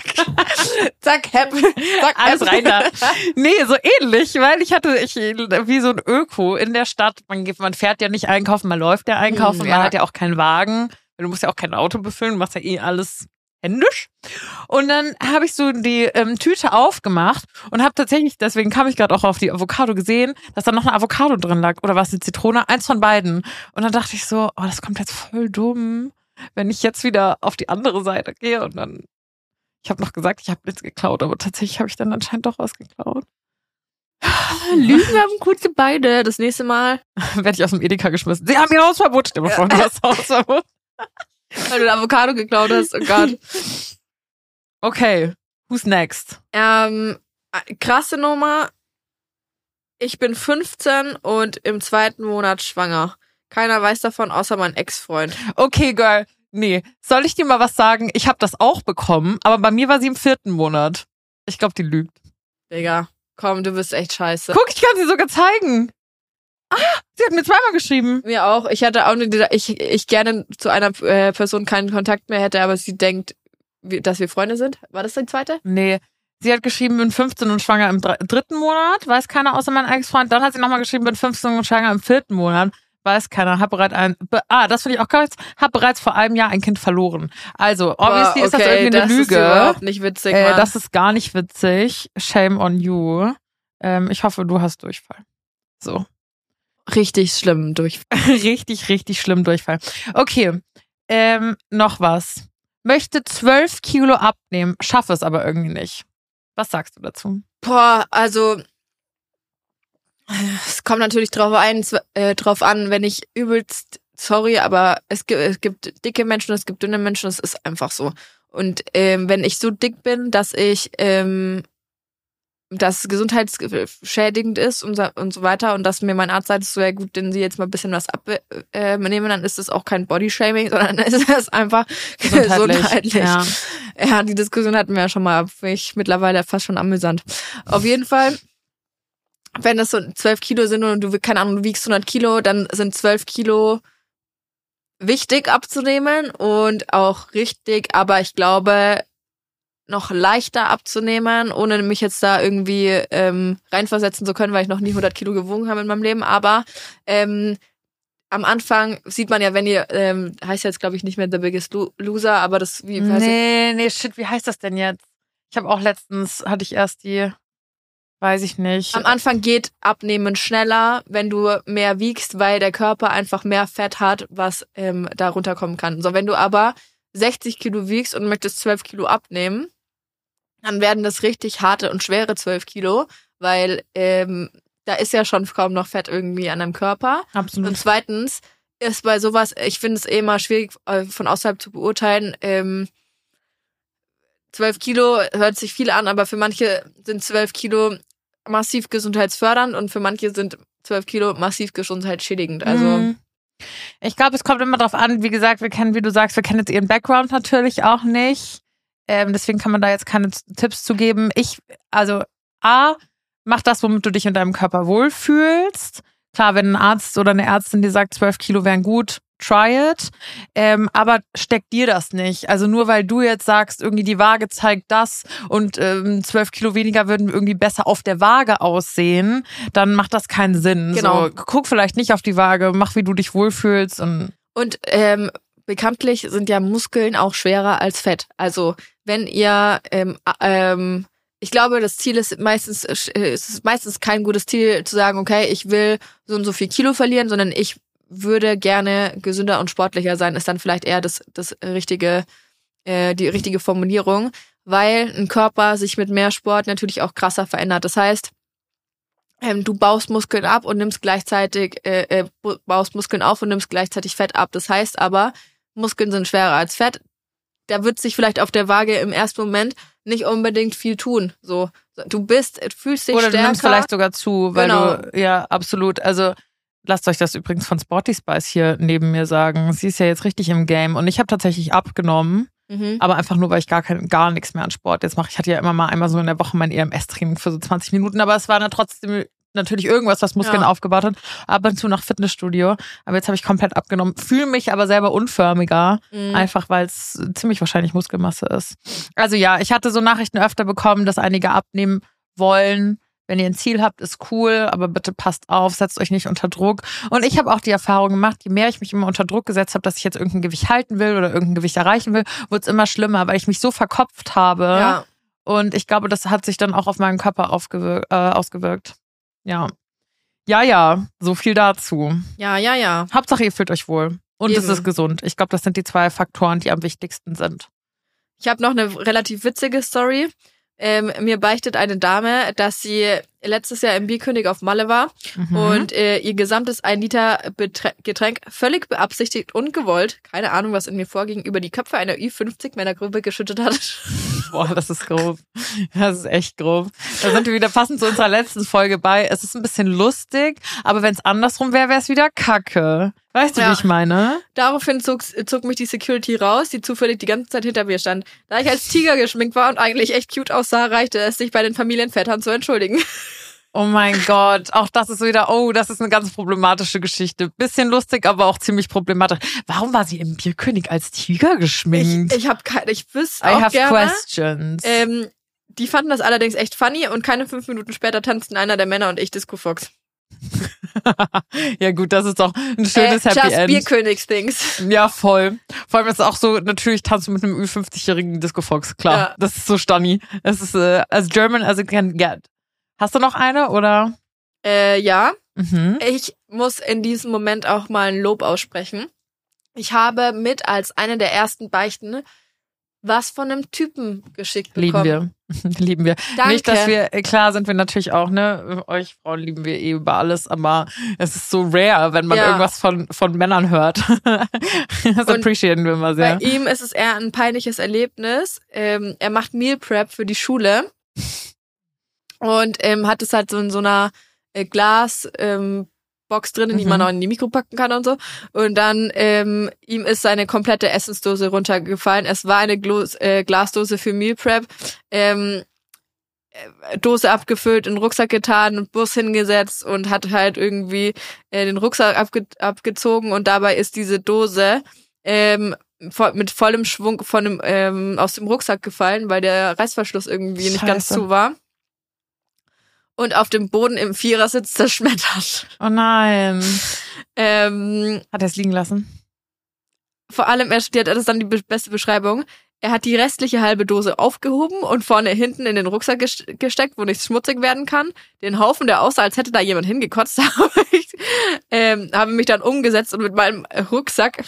Zack, hepp. Zack, alles hepp. rein da. Nee, so ähnlich, weil ich hatte ich wie so ein Öko in der Stadt. Man, geht- man fährt ja nicht einkaufen, man läuft ja einkaufen, Hm, man ja. hat ja auch keinen Wagen. Du musst ja auch kein Auto befüllen, du machst ja eh alles händisch. Und dann habe ich so die ähm, Tüte aufgemacht und habe tatsächlich, deswegen kam ich gerade auch auf die Avocado gesehen, dass da noch eine Avocado drin lag. Oder war es eine Zitrone? Eins von beiden. Und dann dachte ich so, oh, das kommt jetzt voll dumm, wenn ich jetzt wieder auf die andere Seite gehe und dann. Ich habe noch gesagt, ich habe nichts geklaut, aber tatsächlich habe ich dann anscheinend doch was geklaut. Lügen haben kurze Beine. Das nächste Mal. Werde ich aus dem Edeka geschmissen. Sie haben ihr Hausverbot. Stell mal vor, du hast Hausverbot. Weil du ein Avocado geklaut hast. Oh Gott. Okay, who's next? Ähm, krasse Nummer. Ich bin 15 und im zweiten Monat schwanger. Keiner weiß davon, außer mein Ex-Freund. Okay, Girl. Nee, soll ich dir mal was sagen? Ich habe das auch bekommen, aber bei mir war sie im vierten Monat. Ich glaube, die lügt. Digga, komm, du bist echt scheiße. Guck, ich kann sie sogar zeigen. Ah, sie hat mir zweimal geschrieben. Mir auch. Ich hatte auch nicht, ich, ich gerne zu einer äh, Person keinen Kontakt mehr hätte, aber sie denkt, dass wir Freunde sind. War das die zweite? Nee. Sie hat geschrieben, bin 15 und schwanger im dr- dritten Monat. Weiß keiner außer mein Ex-Freund. Dann hat sie nochmal geschrieben, bin 15 und schwanger im vierten Monat. Weiß keiner. Hab bereits ein, ah, das finde ich auch krass. Hab bereits vor einem Jahr ein Kind verloren. Also, obviously ist das okay, irgendwie eine das Ist Lüge. überhaupt nicht witzig, Äh, das ist gar nicht witzig. Shame on you. Ähm, ich hoffe, du hast Durchfall. So. richtig schlimm durch. richtig, richtig schlimm Durchfall. Okay. Ähm, noch was. Möchte 12 Kilo abnehmen, schaffe es aber irgendwie nicht. Was sagst du dazu? Boah, also es kommt natürlich drauf ein, äh, drauf an, wenn ich übelst, sorry, aber es gibt, es gibt dicke Menschen, es gibt dünne Menschen, es ist einfach so. Und ähm, wenn ich so dick bin, dass ich ähm, dass es gesundheitsschädigend ist und so, und so weiter und dass mir mein Arzt sagt, so ja gut, wenn sie jetzt mal ein bisschen was abnehmen, dann ist das auch kein Bodyshaming, sondern ist das einfach gesundheitlich. Ja. Ja, die Diskussion hatten wir ja schon mal. Finde ich mittlerweile fast schon amüsant. Auf jeden Fall, wenn das so 12 Kilo sind und du, keine Ahnung, du wiegst 100 Kilo, dann sind 12 Kilo wichtig abzunehmen und auch richtig, aber ich glaube, noch leichter abzunehmen, ohne mich jetzt da irgendwie ähm, reinversetzen zu können, weil ich noch nie 100 Kilo gewogen habe in meinem Leben. Aber ähm, am Anfang sieht man ja, wenn ihr, ähm, heißt jetzt glaube ich nicht mehr The Biggest Lo Loser, aber das, wie heißt Nee, nee, shit, wie heißt das denn jetzt? Ich habe auch letztens, hatte ich erst die, weiß ich nicht. Am Anfang geht Abnehmen schneller, wenn du mehr wiegst, weil der Körper einfach mehr Fett hat, was ähm, da runterkommen kann. So, wenn du aber 60 Kilo wiegst und möchtest 12 Kilo abnehmen, dann werden das richtig harte und schwere 12 Kilo, weil ähm, da ist ja schon kaum noch Fett irgendwie an deinem Körper. Absolut. Und zweitens ist bei sowas, ich finde es eh immer schwierig äh, von außerhalb zu beurteilen. Ähm, 12 Kilo hört sich viel an, aber für manche sind 12 Kilo massiv gesundheitsfördernd und für manche sind 12 Kilo massiv gesundheitsschädigend. Also Mhm. Ich glaube, es kommt immer drauf an, wie gesagt, wir kennen, wie du sagst, wir kennen jetzt ihren Background natürlich auch nicht. Ähm, deswegen kann man da jetzt keine Tipps zu geben. Ich, also A, mach das, womit du dich in deinem Körper wohlfühlst. Klar, wenn ein Arzt oder eine Ärztin dir sagt, 12 Kilo wären gut, try it. Ähm, aber steck dir das nicht. Also nur weil du jetzt sagst, irgendwie die Waage zeigt das und ähm, 12 Kilo weniger würden irgendwie besser auf der Waage aussehen, dann macht das keinen Sinn. Genau. So, guck vielleicht nicht auf die Waage, mach wie du dich wohlfühlst und Und ähm, bekanntlich sind ja Muskeln auch schwerer als Fett. Also wenn ihr, ähm, ähm, ich glaube, das Ziel ist meistens, äh, es ist meistens kein gutes Ziel zu sagen, okay, ich will so und so viel Kilo verlieren, sondern ich würde gerne gesünder und sportlicher sein, ist dann vielleicht eher das, das richtige, äh, die richtige Formulierung, weil ein Körper sich mit mehr Sport natürlich auch krasser verändert. Das heißt, ähm, du baust Muskeln ab und nimmst gleichzeitig, äh, äh, baust Muskeln auf und nimmst gleichzeitig Fett ab. Das heißt aber, Muskeln sind schwerer als Fett. Da wird sich vielleicht auf der Waage im ersten Moment nicht unbedingt viel tun. So, du bist, fühlst dich oder du stärker. nimmst vielleicht sogar zu, weil Genau. du ja absolut, also lasst euch das übrigens von Sporty Spice hier neben mir sagen. Sie ist ja jetzt richtig im Game und ich habe tatsächlich abgenommen, mhm. aber einfach nur, weil ich gar kein, gar nichts mehr an Sport jetzt mache. Ich hatte ja immer mal einmal so in der Woche mein EMS-Training für so 20 Minuten, aber es war dann trotzdem natürlich irgendwas, was Muskeln Ja. aufgebaut hat. Ab und zu nach Fitnessstudio. Aber jetzt habe ich komplett abgenommen. Fühle mich aber selber unförmiger. Mhm. Einfach weil es ziemlich wahrscheinlich Muskelmasse ist. Also ja, ich hatte so Nachrichten öfter bekommen, dass einige abnehmen wollen, Wenn ihr ein Ziel habt, ist cool, aber bitte passt auf, setzt euch nicht unter Druck. Und ich habe auch die Erfahrung gemacht, je mehr ich mich immer unter Druck gesetzt habe, dass ich jetzt irgendein Gewicht halten will oder irgendein Gewicht erreichen will, wurde es immer schlimmer, weil ich mich so verkopft habe. Ja. Und ich glaube, das hat sich dann auch auf meinen Körper äh, ausgewirkt. Ja. Ja, ja, so viel dazu. Ja, ja, ja. Hauptsache, ihr fühlt euch wohl. Und es Eben. ist gesund. Ich glaube, das sind die zwei Faktoren, die am wichtigsten sind. Ich habe noch eine relativ witzige Story. Ähm, mir beichtet eine Dame, dass sie letztes Jahr im Bierkönig auf Malle war Mhm. und äh, ihr gesamtes 1 Liter Betre Getränk völlig beabsichtigt und gewollt, keine Ahnung, was in mir vorging, über die Köpfe einer Ü50 Männergruppe geschüttet hat. Boah, das ist grob. Das ist echt grob. Da sind wir wieder passend zu unserer letzten Folge bei. Es ist ein bisschen lustig, aber wenn es andersrum wäre, wäre es wieder Kacke. Weißt du, Ja. wie ich meine? Daraufhin zog, zog mich die Security raus, die zufällig die ganze Zeit hinter mir stand. Da ich als Tiger geschminkt war und eigentlich echt cute aussah, reichte es, sich bei den Familienvätern zu entschuldigen. Oh mein Gott, auch das ist wieder, oh, das ist eine ganz problematische Geschichte. Bisschen lustig, aber auch ziemlich problematisch. Warum war sie im Bierkönig als Tiger Ich, geschminkt? ich habe keine, ich wüsste I auch have gerne. questions. Ähm, die fanden das allerdings echt funny und keine fünf Minuten später tanzten einer der Männer und ich Disco Fox. ja gut, das ist doch ein schönes äh, Happy End. Bierkönigs-Dings. Ja, voll. Vor allem ist es auch so, natürlich tanzt du mit einem Ü50-jährigen Disco Fox, klar. Ja. Das ist so stunny. Es ist äh, as German as it can get. Hast du noch eine oder? Äh, ja, Mhm. ich muss in diesem Moment auch mal ein Lob aussprechen. Ich habe mit als eine der ersten Beichten was von einem Typen geschickt Lieben bekommen. wir. lieben wir. Danke. Nicht, dass wir, äh, klar sind wir natürlich auch, ne? Euch Frauen lieben wir eh über alles, aber es ist so rare, wenn man Ja. irgendwas von, von Männern hört. das Und appreciaten wir immer sehr. Bei ihm ist es eher ein peinliches Erlebnis. Ähm, er macht Meal Prep für die Schule und ähm, hat es halt so in so einer äh, Glas ähm, Box drin, die Mhm. man auch in die Mikro packen kann und so. Und dann ähm, ihm ist seine komplette Essensdose runtergefallen. Es war eine Glos äh, Glasdose für Meal Prep. Ähm, äh, Dose abgefüllt, in den Rucksack getan, Bus hingesetzt und hat halt irgendwie äh, den Rucksack abge abgezogen und dabei ist diese Dose ähm, vo mit vollem Schwung von dem, ähm, aus dem Rucksack gefallen, weil der Reißverschluss irgendwie nicht ganz Scheiße. zu war. Und auf dem Boden im Vierersitz zerschmettert. Oh nein. Ähm, Hat er es liegen lassen? vor allem, er steht, das ist dann die be- beste Beschreibung. Er hat die restliche halbe Dose aufgehoben und vorne hinten in den Rucksack ges- gesteckt, wo nichts schmutzig werden kann. Den Haufen, der aussah, als hätte da jemand hingekotzt, habe ich, ähm, habe mich dann umgesetzt und mit meinem Rucksack,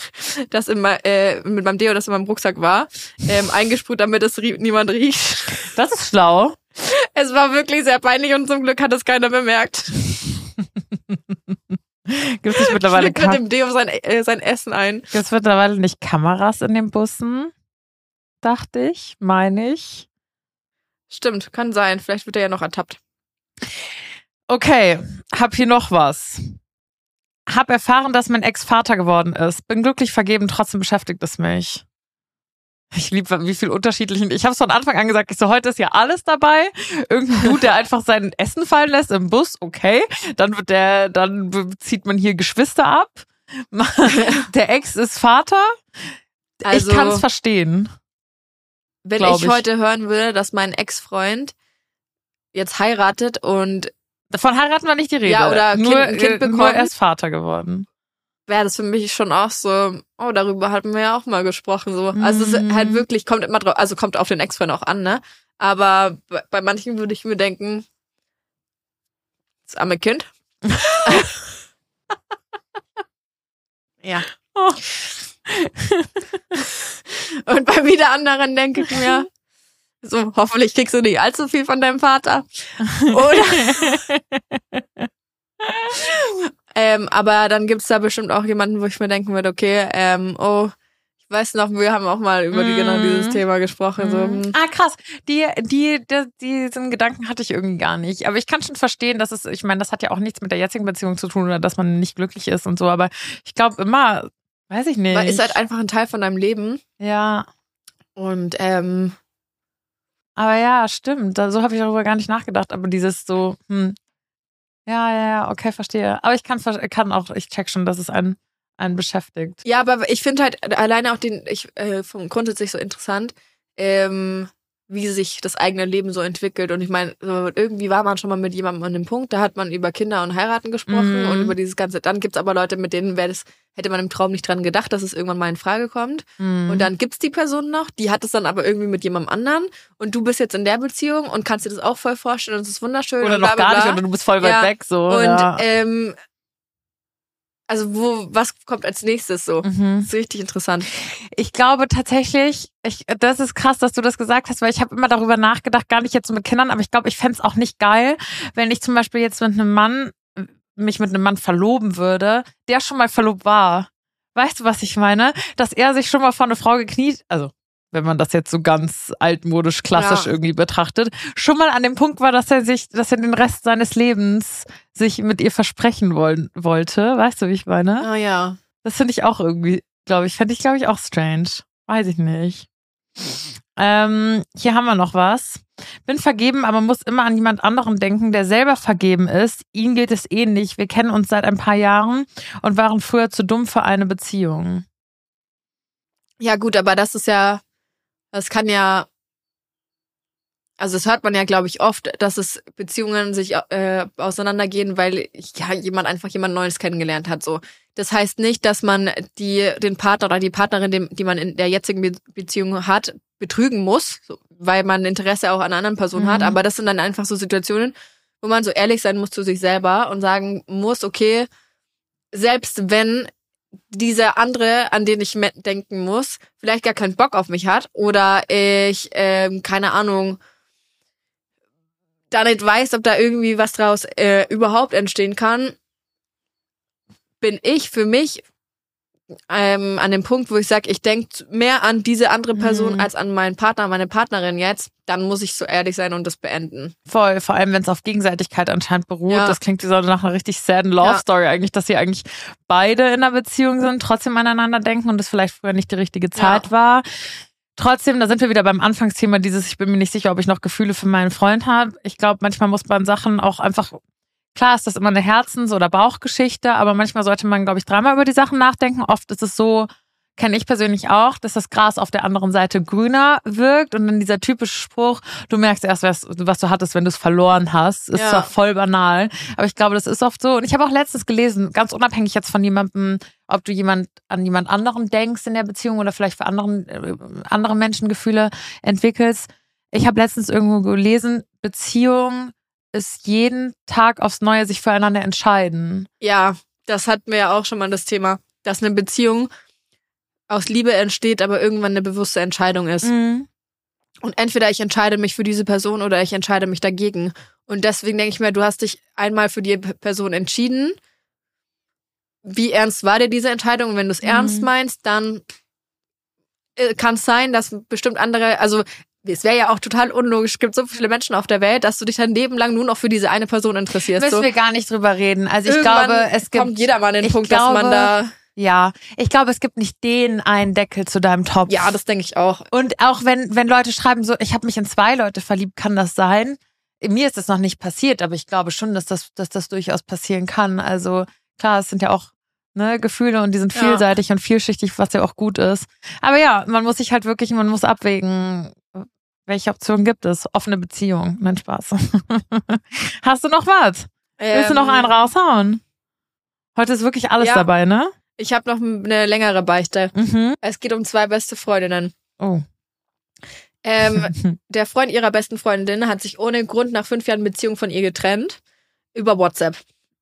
das in mein, äh, mit meinem Deo, das in meinem Rucksack war, ähm, eingesprüht, damit es rie niemand riecht. Das ist schlau. Es war wirklich sehr peinlich und zum Glück hat es keiner bemerkt. Gibt es mittlerweile mit dem Deo sein, äh, sein Essen ein. Gibt's mittlerweile nicht Kameras in den Bussen? Dachte ich, meine ich. Stimmt, kann sein. Vielleicht wird er ja noch ertappt. Okay, hab hier noch was. Hab erfahren, dass mein Ex Vater geworden ist. Bin glücklich vergeben, trotzdem beschäftigt es mich. Ich liebe, wie viel unterschiedlichen. Ich habe es von Anfang an gesagt, ich so, heute ist ja alles dabei. Irgendein Dude, der einfach sein Essen fallen lässt im Bus, okay. Dann wird der, dann zieht man hier Geschwister ab. Der Ex ist Vater. Also- ich kann es verstehen. Wenn ich, ich. heute hören würde, dass mein Ex-Freund jetzt heiratet und Davon heiraten wir nicht die Rede. Ja, oder Kind- nur, Kind Nur bekommen. er ist Vater geworden. Wäre das für mich schon auch so, oh, darüber hatten wir ja auch mal gesprochen. So. Also es ist Mhm. halt wirklich, kommt immer drauf, also kommt auf den Ex-Freund auch an, ne? Aber bei, bei manchen würde ich mir denken, das arme Kind. ja. Oh. Und bei wieder anderen denke ich mir, so, hoffentlich kriegst du nicht allzu viel von deinem Vater. Oder? Ähm, aber dann gibt's da bestimmt auch jemanden, wo ich mir denken würde, okay, ähm, oh, ich weiß noch, wir haben auch mal über die, genau Mhm. dieses Thema gesprochen. So, hm. Ah, krass. Die, die, die, diesen Gedanken hatte ich irgendwie gar nicht. Aber ich kann schon verstehen, dass es, ich meine, das hat ja auch nichts mit der jetzigen Beziehung zu tun oder dass man nicht glücklich ist und so. Aber ich glaube immer, weiß ich nicht. Weil ist halt einfach ein Teil von deinem Leben. ja. Und ähm, Aber ja, stimmt. So habe ich darüber gar nicht nachgedacht. Aber dieses so, hm. Ja, ja, ja, okay, verstehe. Aber ich kann, kann auch, ich check schon, dass es einen, einen beschäftigt. ja, aber ich finde halt alleine auch den, ich äh, vom grundsätzlich so interessant, ähm, wie sich das eigene Leben so entwickelt. Und ich meine, irgendwie war man schon mal mit jemandem an dem Punkt, da hat man über Kinder und Heiraten gesprochen Mhm. und über dieses ganze. Dann gibt's aber Leute, mit denen wäre das, hätte man im Traum nicht dran gedacht, dass es irgendwann mal in Frage kommt. Mhm. Und dann gibt's die Person noch, die hat es dann aber irgendwie mit jemandem anderen und du bist jetzt in der Beziehung und kannst dir das auch voll vorstellen und es ist wunderschön. oder und noch bla, bla, gar nicht, oder du bist voll weit Ja. weg, so. Und ja. ähm, also wo, was kommt als nächstes so? Mhm. Ist richtig interessant. Ich glaube tatsächlich, ich, das ist krass, dass du das gesagt hast, weil ich habe immer darüber nachgedacht, gar nicht jetzt mit Kindern, aber ich glaube, ich fänd's auch nicht geil, wenn ich zum Beispiel jetzt mit einem Mann, mich mit einem Mann verloben würde, der schon mal verlobt war. Weißt du, was ich meine? Dass er sich schon mal vor eine Frau gekniet, also wenn man das jetzt so ganz altmodisch klassisch Ja. irgendwie betrachtet, schon mal an dem Punkt war, dass er sich, dass er den Rest seines Lebens sich mit ihr versprechen wollen, wollte. Weißt du, wie ich meine? Ah ja. Das finde ich auch irgendwie, glaube ich, fände ich, glaube ich, auch strange. Weiß ich nicht. Ähm, hier haben wir noch was. Bin vergeben, aber muss immer an jemand anderen denken, der selber vergeben ist. Ihnen geht es ähnlich. Wir kennen uns seit ein paar Jahren und waren früher zu dumm für eine Beziehung. Ja, gut, aber das ist ja, das kann ja, also das hört man ja, glaube ich, oft, dass es Beziehungen sich äh, auseinandergehen, weil ja jemand einfach jemand Neues kennengelernt hat. So, das heißt nicht, dass man die den Partner oder die Partnerin, dem, die man in der jetzigen Be Beziehung hat, betrügen muss, so, weil man Interesse auch an anderen Person hat. Mhm. Aber das sind dann einfach so Situationen, wo man so ehrlich sein muss zu sich selber und sagen muss, okay, selbst wenn dieser andere, an den ich denken muss, vielleicht gar keinen Bock auf mich hat oder ich, ähm, keine Ahnung, da nicht weiß, ob da irgendwie was draus äh, überhaupt entstehen kann, bin ich für mich ähm, an dem Punkt, wo ich sage, ich denke mehr an diese andere Person Mhm. als an meinen Partner, meine Partnerin jetzt, dann muss ich so ehrlich sein und das beenden. Voll, vor allem wenn es auf Gegenseitigkeit anscheinend beruht. Ja. Das klingt so nach einer richtig sadden Love Ja. Story eigentlich, dass sie eigentlich beide in einer Beziehung sind, trotzdem aneinander denken und es vielleicht früher nicht die richtige Zeit war. Trotzdem, da sind wir wieder beim Anfangsthema dieses, ich bin mir nicht sicher, ob ich noch Gefühle für meinen Freund habe. Ich glaube, manchmal muss man Sachen auch einfach, klar ist das immer eine Herzens- oder Bauchgeschichte, aber manchmal sollte man, glaube ich, dreimal über die Sachen nachdenken. Oft ist es so, kenne ich persönlich auch, dass das Gras auf der anderen Seite grüner wirkt und dann dieser typische Spruch, du merkst erst, was, was du hattest, wenn du es verloren hast, ist Ja. zwar voll banal, aber ich glaube, das ist oft so. Und ich habe auch letztens gelesen, ganz unabhängig jetzt von jemandem, ob du jemand an jemand anderen denkst in der Beziehung oder vielleicht für anderen äh, andere Menschen Gefühle entwickelst. Ich habe letztens irgendwo gelesen, Beziehung ist jeden Tag aufs Neue sich füreinander entscheiden. Ja, das hatten wir ja auch schon mal das Thema, dass eine Beziehung aus Liebe entsteht, aber irgendwann eine bewusste Entscheidung ist. Mhm. Und entweder ich entscheide mich für diese Person oder ich entscheide mich dagegen. Und deswegen denke ich mir, du hast dich einmal für die Person entschieden. Wie ernst war dir diese Entscheidung? Und wenn du es Mhm. ernst meinst, dann äh, kann es sein, dass bestimmt andere, also es wäre ja auch total unlogisch, es gibt so viele Menschen auf der Welt, dass du dich dein Leben lang nur noch für diese eine Person interessierst. Müssen so. wir gar nicht drüber reden. Also ich Irgendwann glaube, es gibt kommt jeder mal an den Punkt, dass man glaube, da, ja, ich glaube, es gibt nicht den einen Deckel zu deinem Topf. ja, das denke ich auch. Und auch wenn, wenn Leute schreiben, so, ich habe mich in zwei Leute verliebt, kann das sein? Mir ist das noch nicht passiert, aber ich glaube schon, dass das, dass das durchaus passieren kann. Also klar, es sind ja auch ne, Gefühle und die sind Ja. vielseitig und vielschichtig, was ja auch gut ist. Aber ja, man muss sich halt wirklich, man muss abwägen, welche Optionen gibt es. Offene Beziehung. Nein, Spaß. Hast du noch was? Willst du noch Ähm, einen raushauen? Heute ist wirklich alles ja. dabei, ne? Ich habe noch eine längere Beichte. Mhm. Es geht um zwei beste Freundinnen. Oh. Ähm, der Freund ihrer besten Freundin hat sich ohne Grund nach fünf Jahren Beziehung von ihr getrennt. Über WhatsApp.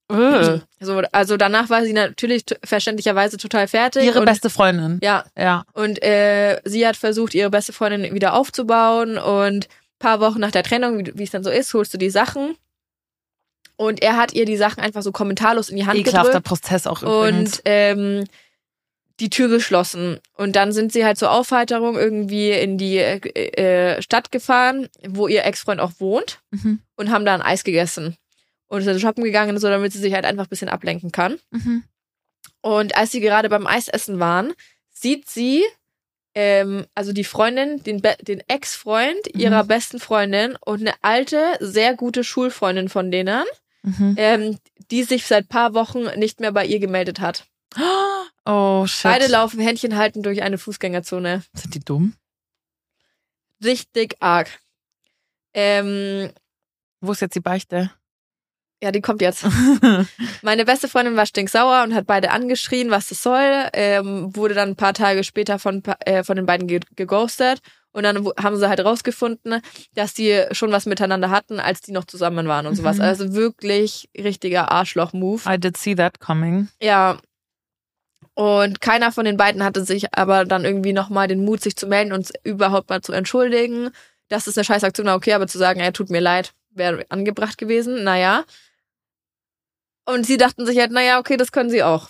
Äh, So, also danach war sie natürlich verständlicherweise total fertig. Ihre und, beste Freundin. Ja, Ja. und äh, sie hat versucht, ihre beste Freundin wieder aufzubauen. Und paar Wochen nach der Trennung, wie wie es dann so ist, holst du die Sachen. Und er hat ihr die Sachen einfach so kommentarlos in die Hand Ekelhafter gedrückt. Prozess auch übrigens. und ähm, die Tür geschlossen. Und dann sind sie halt zur Aufheiterung irgendwie in die äh, Stadt gefahren, wo ihr Ex-Freund auch wohnt Mhm. und haben da ein Eis gegessen. Und sind shoppen gegangen, so damit sie sich halt einfach ein bisschen ablenken kann. Mhm. Und als sie gerade beim Eisessen waren, sieht sie, ähm, also die Freundin, den, Be- den Ex-Freund Mhm. ihrer besten Freundin und eine alte, sehr gute Schulfreundin von denen, Mhm. ähm, die sich seit paar Wochen nicht mehr bei ihr gemeldet hat. Oh, shit. Beide laufen Händchen halten durch eine Fußgängerzone. Sind die dumm? richtig arg. Ähm, Wo ist jetzt die Beichte? Ja, die kommt jetzt. Meine beste Freundin war stinksauer und hat beide angeschrien, was das soll. Ähm, wurde dann ein paar Tage später von, äh, von den beiden ge geghostet. Und dann haben sie halt rausgefunden, dass die schon was miteinander hatten, als die noch zusammen waren und sowas. Mhm. Also wirklich richtiger Arschloch-Move. I did see that coming. Ja. Und keiner von den beiden hatte sich aber dann irgendwie nochmal den Mut, sich zu melden und überhaupt mal zu entschuldigen. Das ist eine scheiß Aktion, okay, aber zu sagen, ey, tut mir leid, wäre angebracht gewesen. Naja. Und sie dachten sich halt, naja, okay, das können sie auch.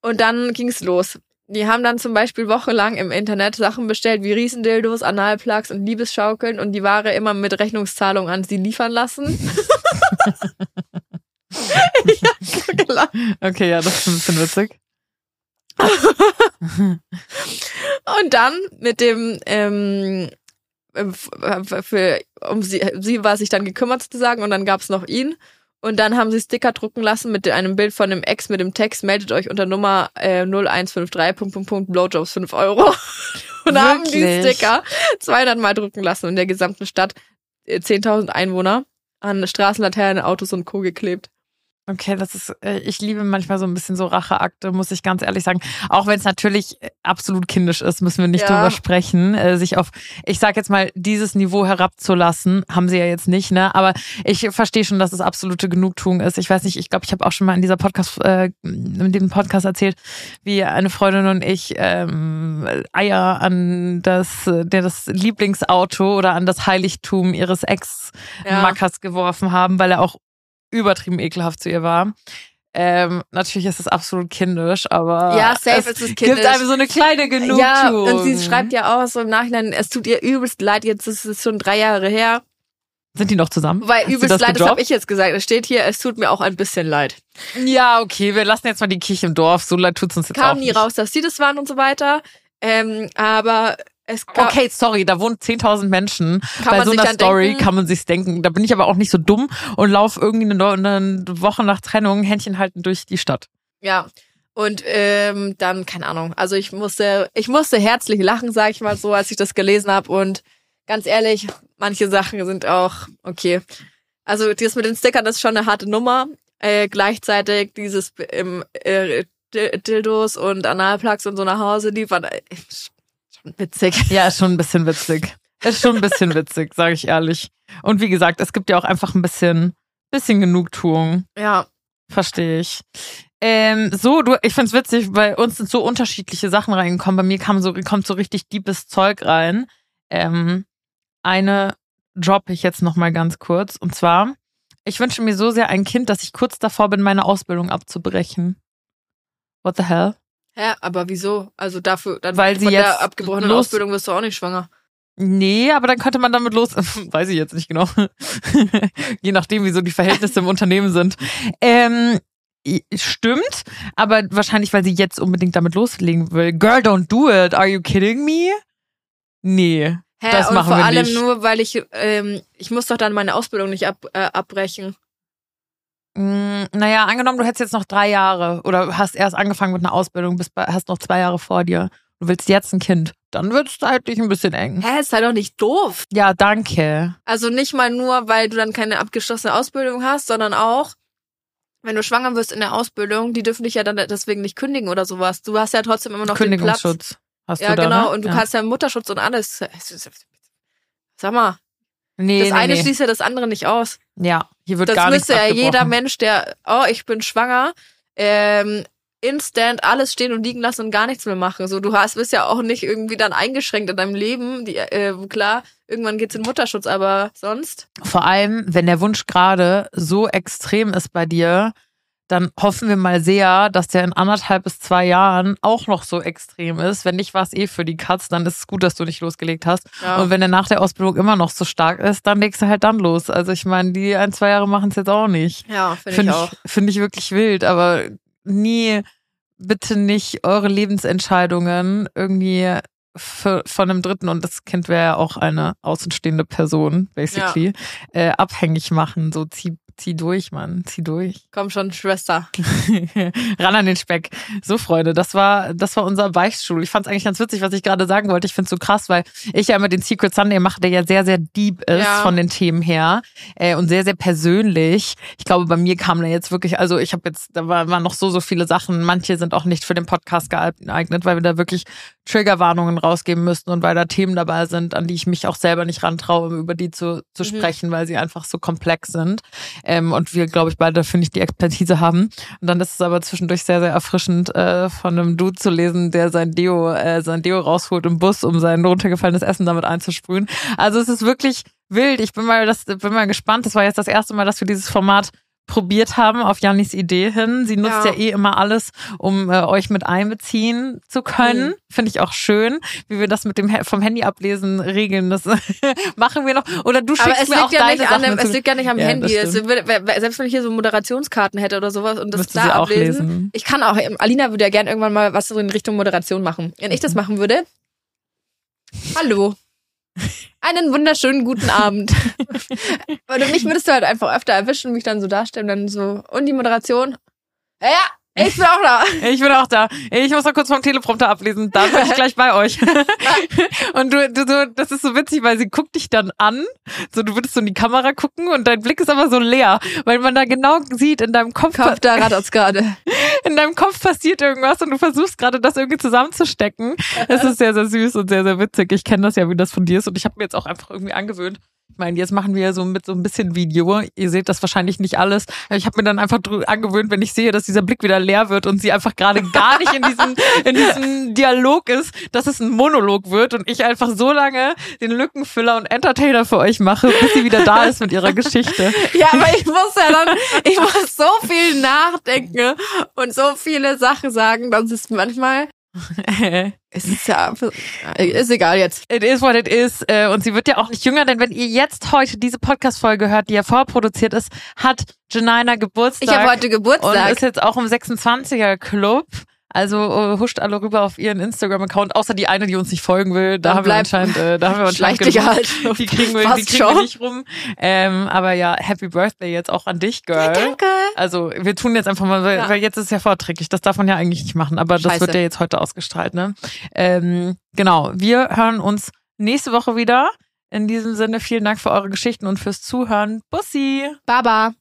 Und dann ging's los. Die haben dann zum Beispiel wochenlang im Internet Sachen bestellt wie Riesendildos, Analplugs und Liebesschaukeln und die Ware immer mit Rechnungszahlung an sie liefern lassen. ich hab so gelacht. Okay, ja, das ist ein bisschen witzig. Und dann mit dem, ähm, f- f- für, um sie, sie war sich dann gekümmert sozusagen und dann gab's noch ihn. Und dann haben sie Sticker drucken lassen mit einem Bild von einem Ex mit dem Text, meldet euch unter Nummer äh, 0153, Punkt, Punkt, Punkt, Blowjobs 5 Euro. Und haben die Wirklich? Sticker 200 Mal drucken lassen und in der gesamten Stadt äh, 10.000 Einwohner an Straßenlaternen, Autos und Co. geklebt. Okay, das ist, äh, ich liebe manchmal so ein bisschen so Racheakte, muss ich ganz ehrlich sagen. Auch wenn es natürlich äh, absolut kindisch ist, müssen wir nicht Ja. drüber sprechen. Äh, sich auf, ich sag jetzt mal, dieses Niveau herabzulassen, haben sie ja jetzt nicht, ne? Aber ich verstehe schon, dass es absolute Genugtuung ist. Ich weiß nicht, ich glaube, ich habe auch schon mal in dieser Podcast, äh, in dem Podcast erzählt, wie eine Freundin und ich ähm, Eier an das, der das Lieblingsauto oder an das Heiligtum ihres Ex-Mackers geworfen haben, weil er auch übertrieben ekelhaft zu ihr war. Ähm, natürlich ist es absolut kindisch, aber Ja, safe es ist es gibt kindisch. einem so eine kleine Genugtuung. Ja, und sie schreibt ja auch so im Nachhinein, es tut ihr übelst leid, jetzt ist es schon drei Jahre her. Sind die noch zusammen? Weil Hat sie übelst leid, das habe ich jetzt gesagt. Es steht hier, es tut mir auch ein bisschen leid. Ja, okay, wir lassen jetzt mal die Kirche im Dorf. So leid tut's uns jetzt Kam auch nie nicht. raus, dass sie das waren und so weiter. Ähm, aber es Okay, sorry, da wohnen 10.000 Menschen. Kann Bei man so einer Story denken- kann man sich's denken. Da bin ich aber auch nicht so dumm und laufe irgendwie eine, eine Woche nach Trennung Händchen halten durch die Stadt. ja. Und ähm, dann, keine Ahnung. Also ich musste, ich musste herzlich lachen, sag ich mal so, als ich das gelesen habe. Und ganz ehrlich, manche Sachen sind auch okay. Also das mit den Stickern ist schon eine harte Nummer. Äh, gleichzeitig dieses ähm, äh, Di- Dildos und Analplugs und so nach Hause liefern. Äh, schon witzig. Ja, ist schon ein bisschen witzig. Ist schon ein bisschen witzig, sage ich ehrlich. Und wie gesagt, es gibt ja auch einfach ein bisschen, bisschen Genugtuung. Ja. Verstehe ich. Ähm, so, du, ich find's witzig, bei uns sind so unterschiedliche Sachen reingekommen. Bei mir kam so, kommt so richtig deepes Zeug rein. Ähm, eine droppe ich jetzt noch mal ganz kurz. Und zwar, ich wünsche mir so sehr ein Kind, dass ich kurz davor bin, meine Ausbildung abzubrechen. What the hell? Hä, aber wieso? Also dafür, dann Weil sie von jetzt der abgebrochenen los- Ausbildung wirst du auch nicht schwanger. Nee, aber dann könnte man damit los. Weiß ich jetzt nicht genau. Je nachdem, wie so die Verhältnisse im Unternehmen sind. Ähm, stimmt, aber wahrscheinlich, weil sie jetzt unbedingt damit loslegen will. Girl, don't do it. Are you kidding me? Nee. Hä, Das und machen vor wir allem nicht. nur, weil ich, ähm, ich muss doch dann meine Ausbildung nicht ab, äh, abbrechen. Mm, naja, angenommen, du hättest jetzt noch drei Jahre oder hast erst angefangen mit einer Ausbildung, bist bei, hast noch zwei Jahre vor dir. Du willst jetzt ein Kind. Dann wird es zeitlich ein bisschen eng. Hä, ist halt doch nicht doof. Ja, danke. Also nicht mal nur, weil du dann keine abgeschlossene Ausbildung hast, sondern auch, wenn du schwanger wirst in der Ausbildung, die dürfen dich ja dann deswegen nicht kündigen oder sowas. Du hast ja trotzdem immer noch den Platz. Kündigungsschutz hast Ja, du da, genau. ne? Und du ja. kannst ja Mutterschutz und alles. Sag mal, Nee, das nee, eine nee. schließt ja das andere nicht aus. Ja, hier wird Das gar müsste ja jeder Mensch, der, oh, ich bin schwanger, ähm, instant alles stehen und liegen lassen und gar nichts mehr machen. So, du hast, bist ja auch nicht irgendwie dann eingeschränkt in deinem Leben. Die, äh, klar, irgendwann geht's in Mutterschutz, aber sonst. Vor allem, wenn der Wunsch gerade so extrem ist bei dir, dann hoffen wir mal sehr, dass der in anderthalb bis zwei Jahren auch noch so extrem ist. Wenn nicht, war es eh für die Katz, dann ist es gut, dass du nicht losgelegt hast. Ja. Und wenn der nach der Ausbildung immer noch so stark ist, dann legst du halt dann los. Also ich meine, die ein, zwei Jahre machen es jetzt auch nicht. ja, finde ich Finde auch. ich, finde ich wirklich wild, aber nie, bitte nicht eure Lebensentscheidungen irgendwie für, von einem Dritten und das Kind wäre ja auch eine außenstehende Person, basically, äh, abhängig machen. So zieh, Zieh durch, Mann. Zieh durch. Komm schon, Schwester. Ran an den Speck. So, Freunde, das war, das war unser Beichtstuhl. Ich fand es eigentlich ganz witzig, was ich gerade sagen wollte. Ich finde es so krass, weil ich ja immer den Secret Sunday mache, der ja sehr, sehr deep ist Ja. von den Themen her äh, und sehr, sehr persönlich. Ich glaube, bei mir kam da jetzt wirklich, also ich habe jetzt, da war- waren noch so, so viele Sachen. Manche sind auch nicht für den Podcast geeignet, weil wir da wirklich Triggerwarnungen rausgeben müssten und weil da Themen dabei sind, an die ich mich auch selber nicht rantraue, um über die zu, zu sprechen, weil sie einfach so komplex sind. Ähm, und wir, glaube ich, beide dafür nicht die Expertise haben. Und dann ist es aber zwischendurch sehr, sehr erfrischend, äh, von einem Dude zu lesen, der sein Deo, äh, sein Deo rausholt im Bus, um sein runtergefallenes Essen damit einzusprühen. Also es ist wirklich wild. Ich bin mal, das, bin mal gespannt. Das war jetzt das erste Mal, dass wir dieses Format probiert haben auf Jannis Idee hin. Sie nutzt ja, Ja. eh immer alles, um äh, euch mit einbeziehen zu können. Mhm. Finde ich auch schön, wie wir das mit dem Ha- vom Handy ablesen regeln. Das machen wir noch. Oder du Aber schickst es mir liegt auch ja deine nicht Sachen an dem, es liegt ja nicht am Ja, Handy. Es selbst wenn ich hier so Moderationskarten hätte oder sowas und das Müsste da ablesen. lesen. Ich kann auch, Alina würde ja gern irgendwann mal was so in Richtung Moderation machen. Wenn ich das machen würde. Hallo. Einen wunderschönen guten Abend. und mich würdest du halt einfach öfter erwischen und mich dann so darstellen, dann so, und die Moderation? Ja, ja, ich bin auch da. Ich bin auch da. Ich muss noch kurz vom Teleprompter ablesen. Dann bin ich gleich bei euch. und du, du, so, das ist so witzig, weil sie guckt dich dann an. So, du würdest so in die Kamera gucken und dein Blick ist aber so leer, weil man da genau sieht, in deinem Kopf, Kopf, da rattert's gerade. in deinem Kopf passiert irgendwas und du versuchst gerade das irgendwie zusammenzustecken. Es ist sehr, sehr süß und sehr, sehr witzig. Ich kenne das ja, wie das von dir ist und ich habe mir jetzt auch einfach irgendwie angewöhnt. Ich meine, jetzt machen wir so mit so ein bisschen Video. Ihr seht das wahrscheinlich nicht alles. Ich habe mir dann einfach angewöhnt, wenn ich sehe, dass dieser Blick wieder leer wird und sie einfach gerade gar nicht in diesem, in diesem Dialog ist, dass es ein Monolog wird und ich einfach so lange den Lückenfüller und Entertainer für euch mache, bis sie wieder da ist mit ihrer Geschichte. Ja, aber ich muss ja dann, ich muss so viel nachdenken und so viele Sachen sagen, dass es manchmal, es ist ja, ist egal jetzt. It is what it is. Äh, Und sie wird ja auch nicht jünger, denn wenn ihr jetzt heute diese Podcast-Folge hört, die ja vorproduziert ist, hat Janina Geburtstag. Ich habe heute und Geburtstag. ist jetzt auch im 26er Club. Also äh, huscht alle rüber auf ihren Instagram-Account, außer die eine, die uns nicht folgen will. Da haben wir anscheinend, äh, da haben wir anscheinend dich halt. Die kriegen wir, die kriegen wir nicht rum. Ähm, aber ja, Happy Birthday jetzt auch an dich, Girl. Danke. Also wir tun jetzt einfach mal, weil, Ja. weil jetzt ist es ja vorträglich. Das darf man ja eigentlich nicht machen, aber das Scheiße. wird ja jetzt heute ausgestrahlt. Ne? Ähm, genau, wir hören uns nächste Woche wieder. In diesem Sinne vielen Dank für eure Geschichten und fürs Zuhören. Bussi! Baba.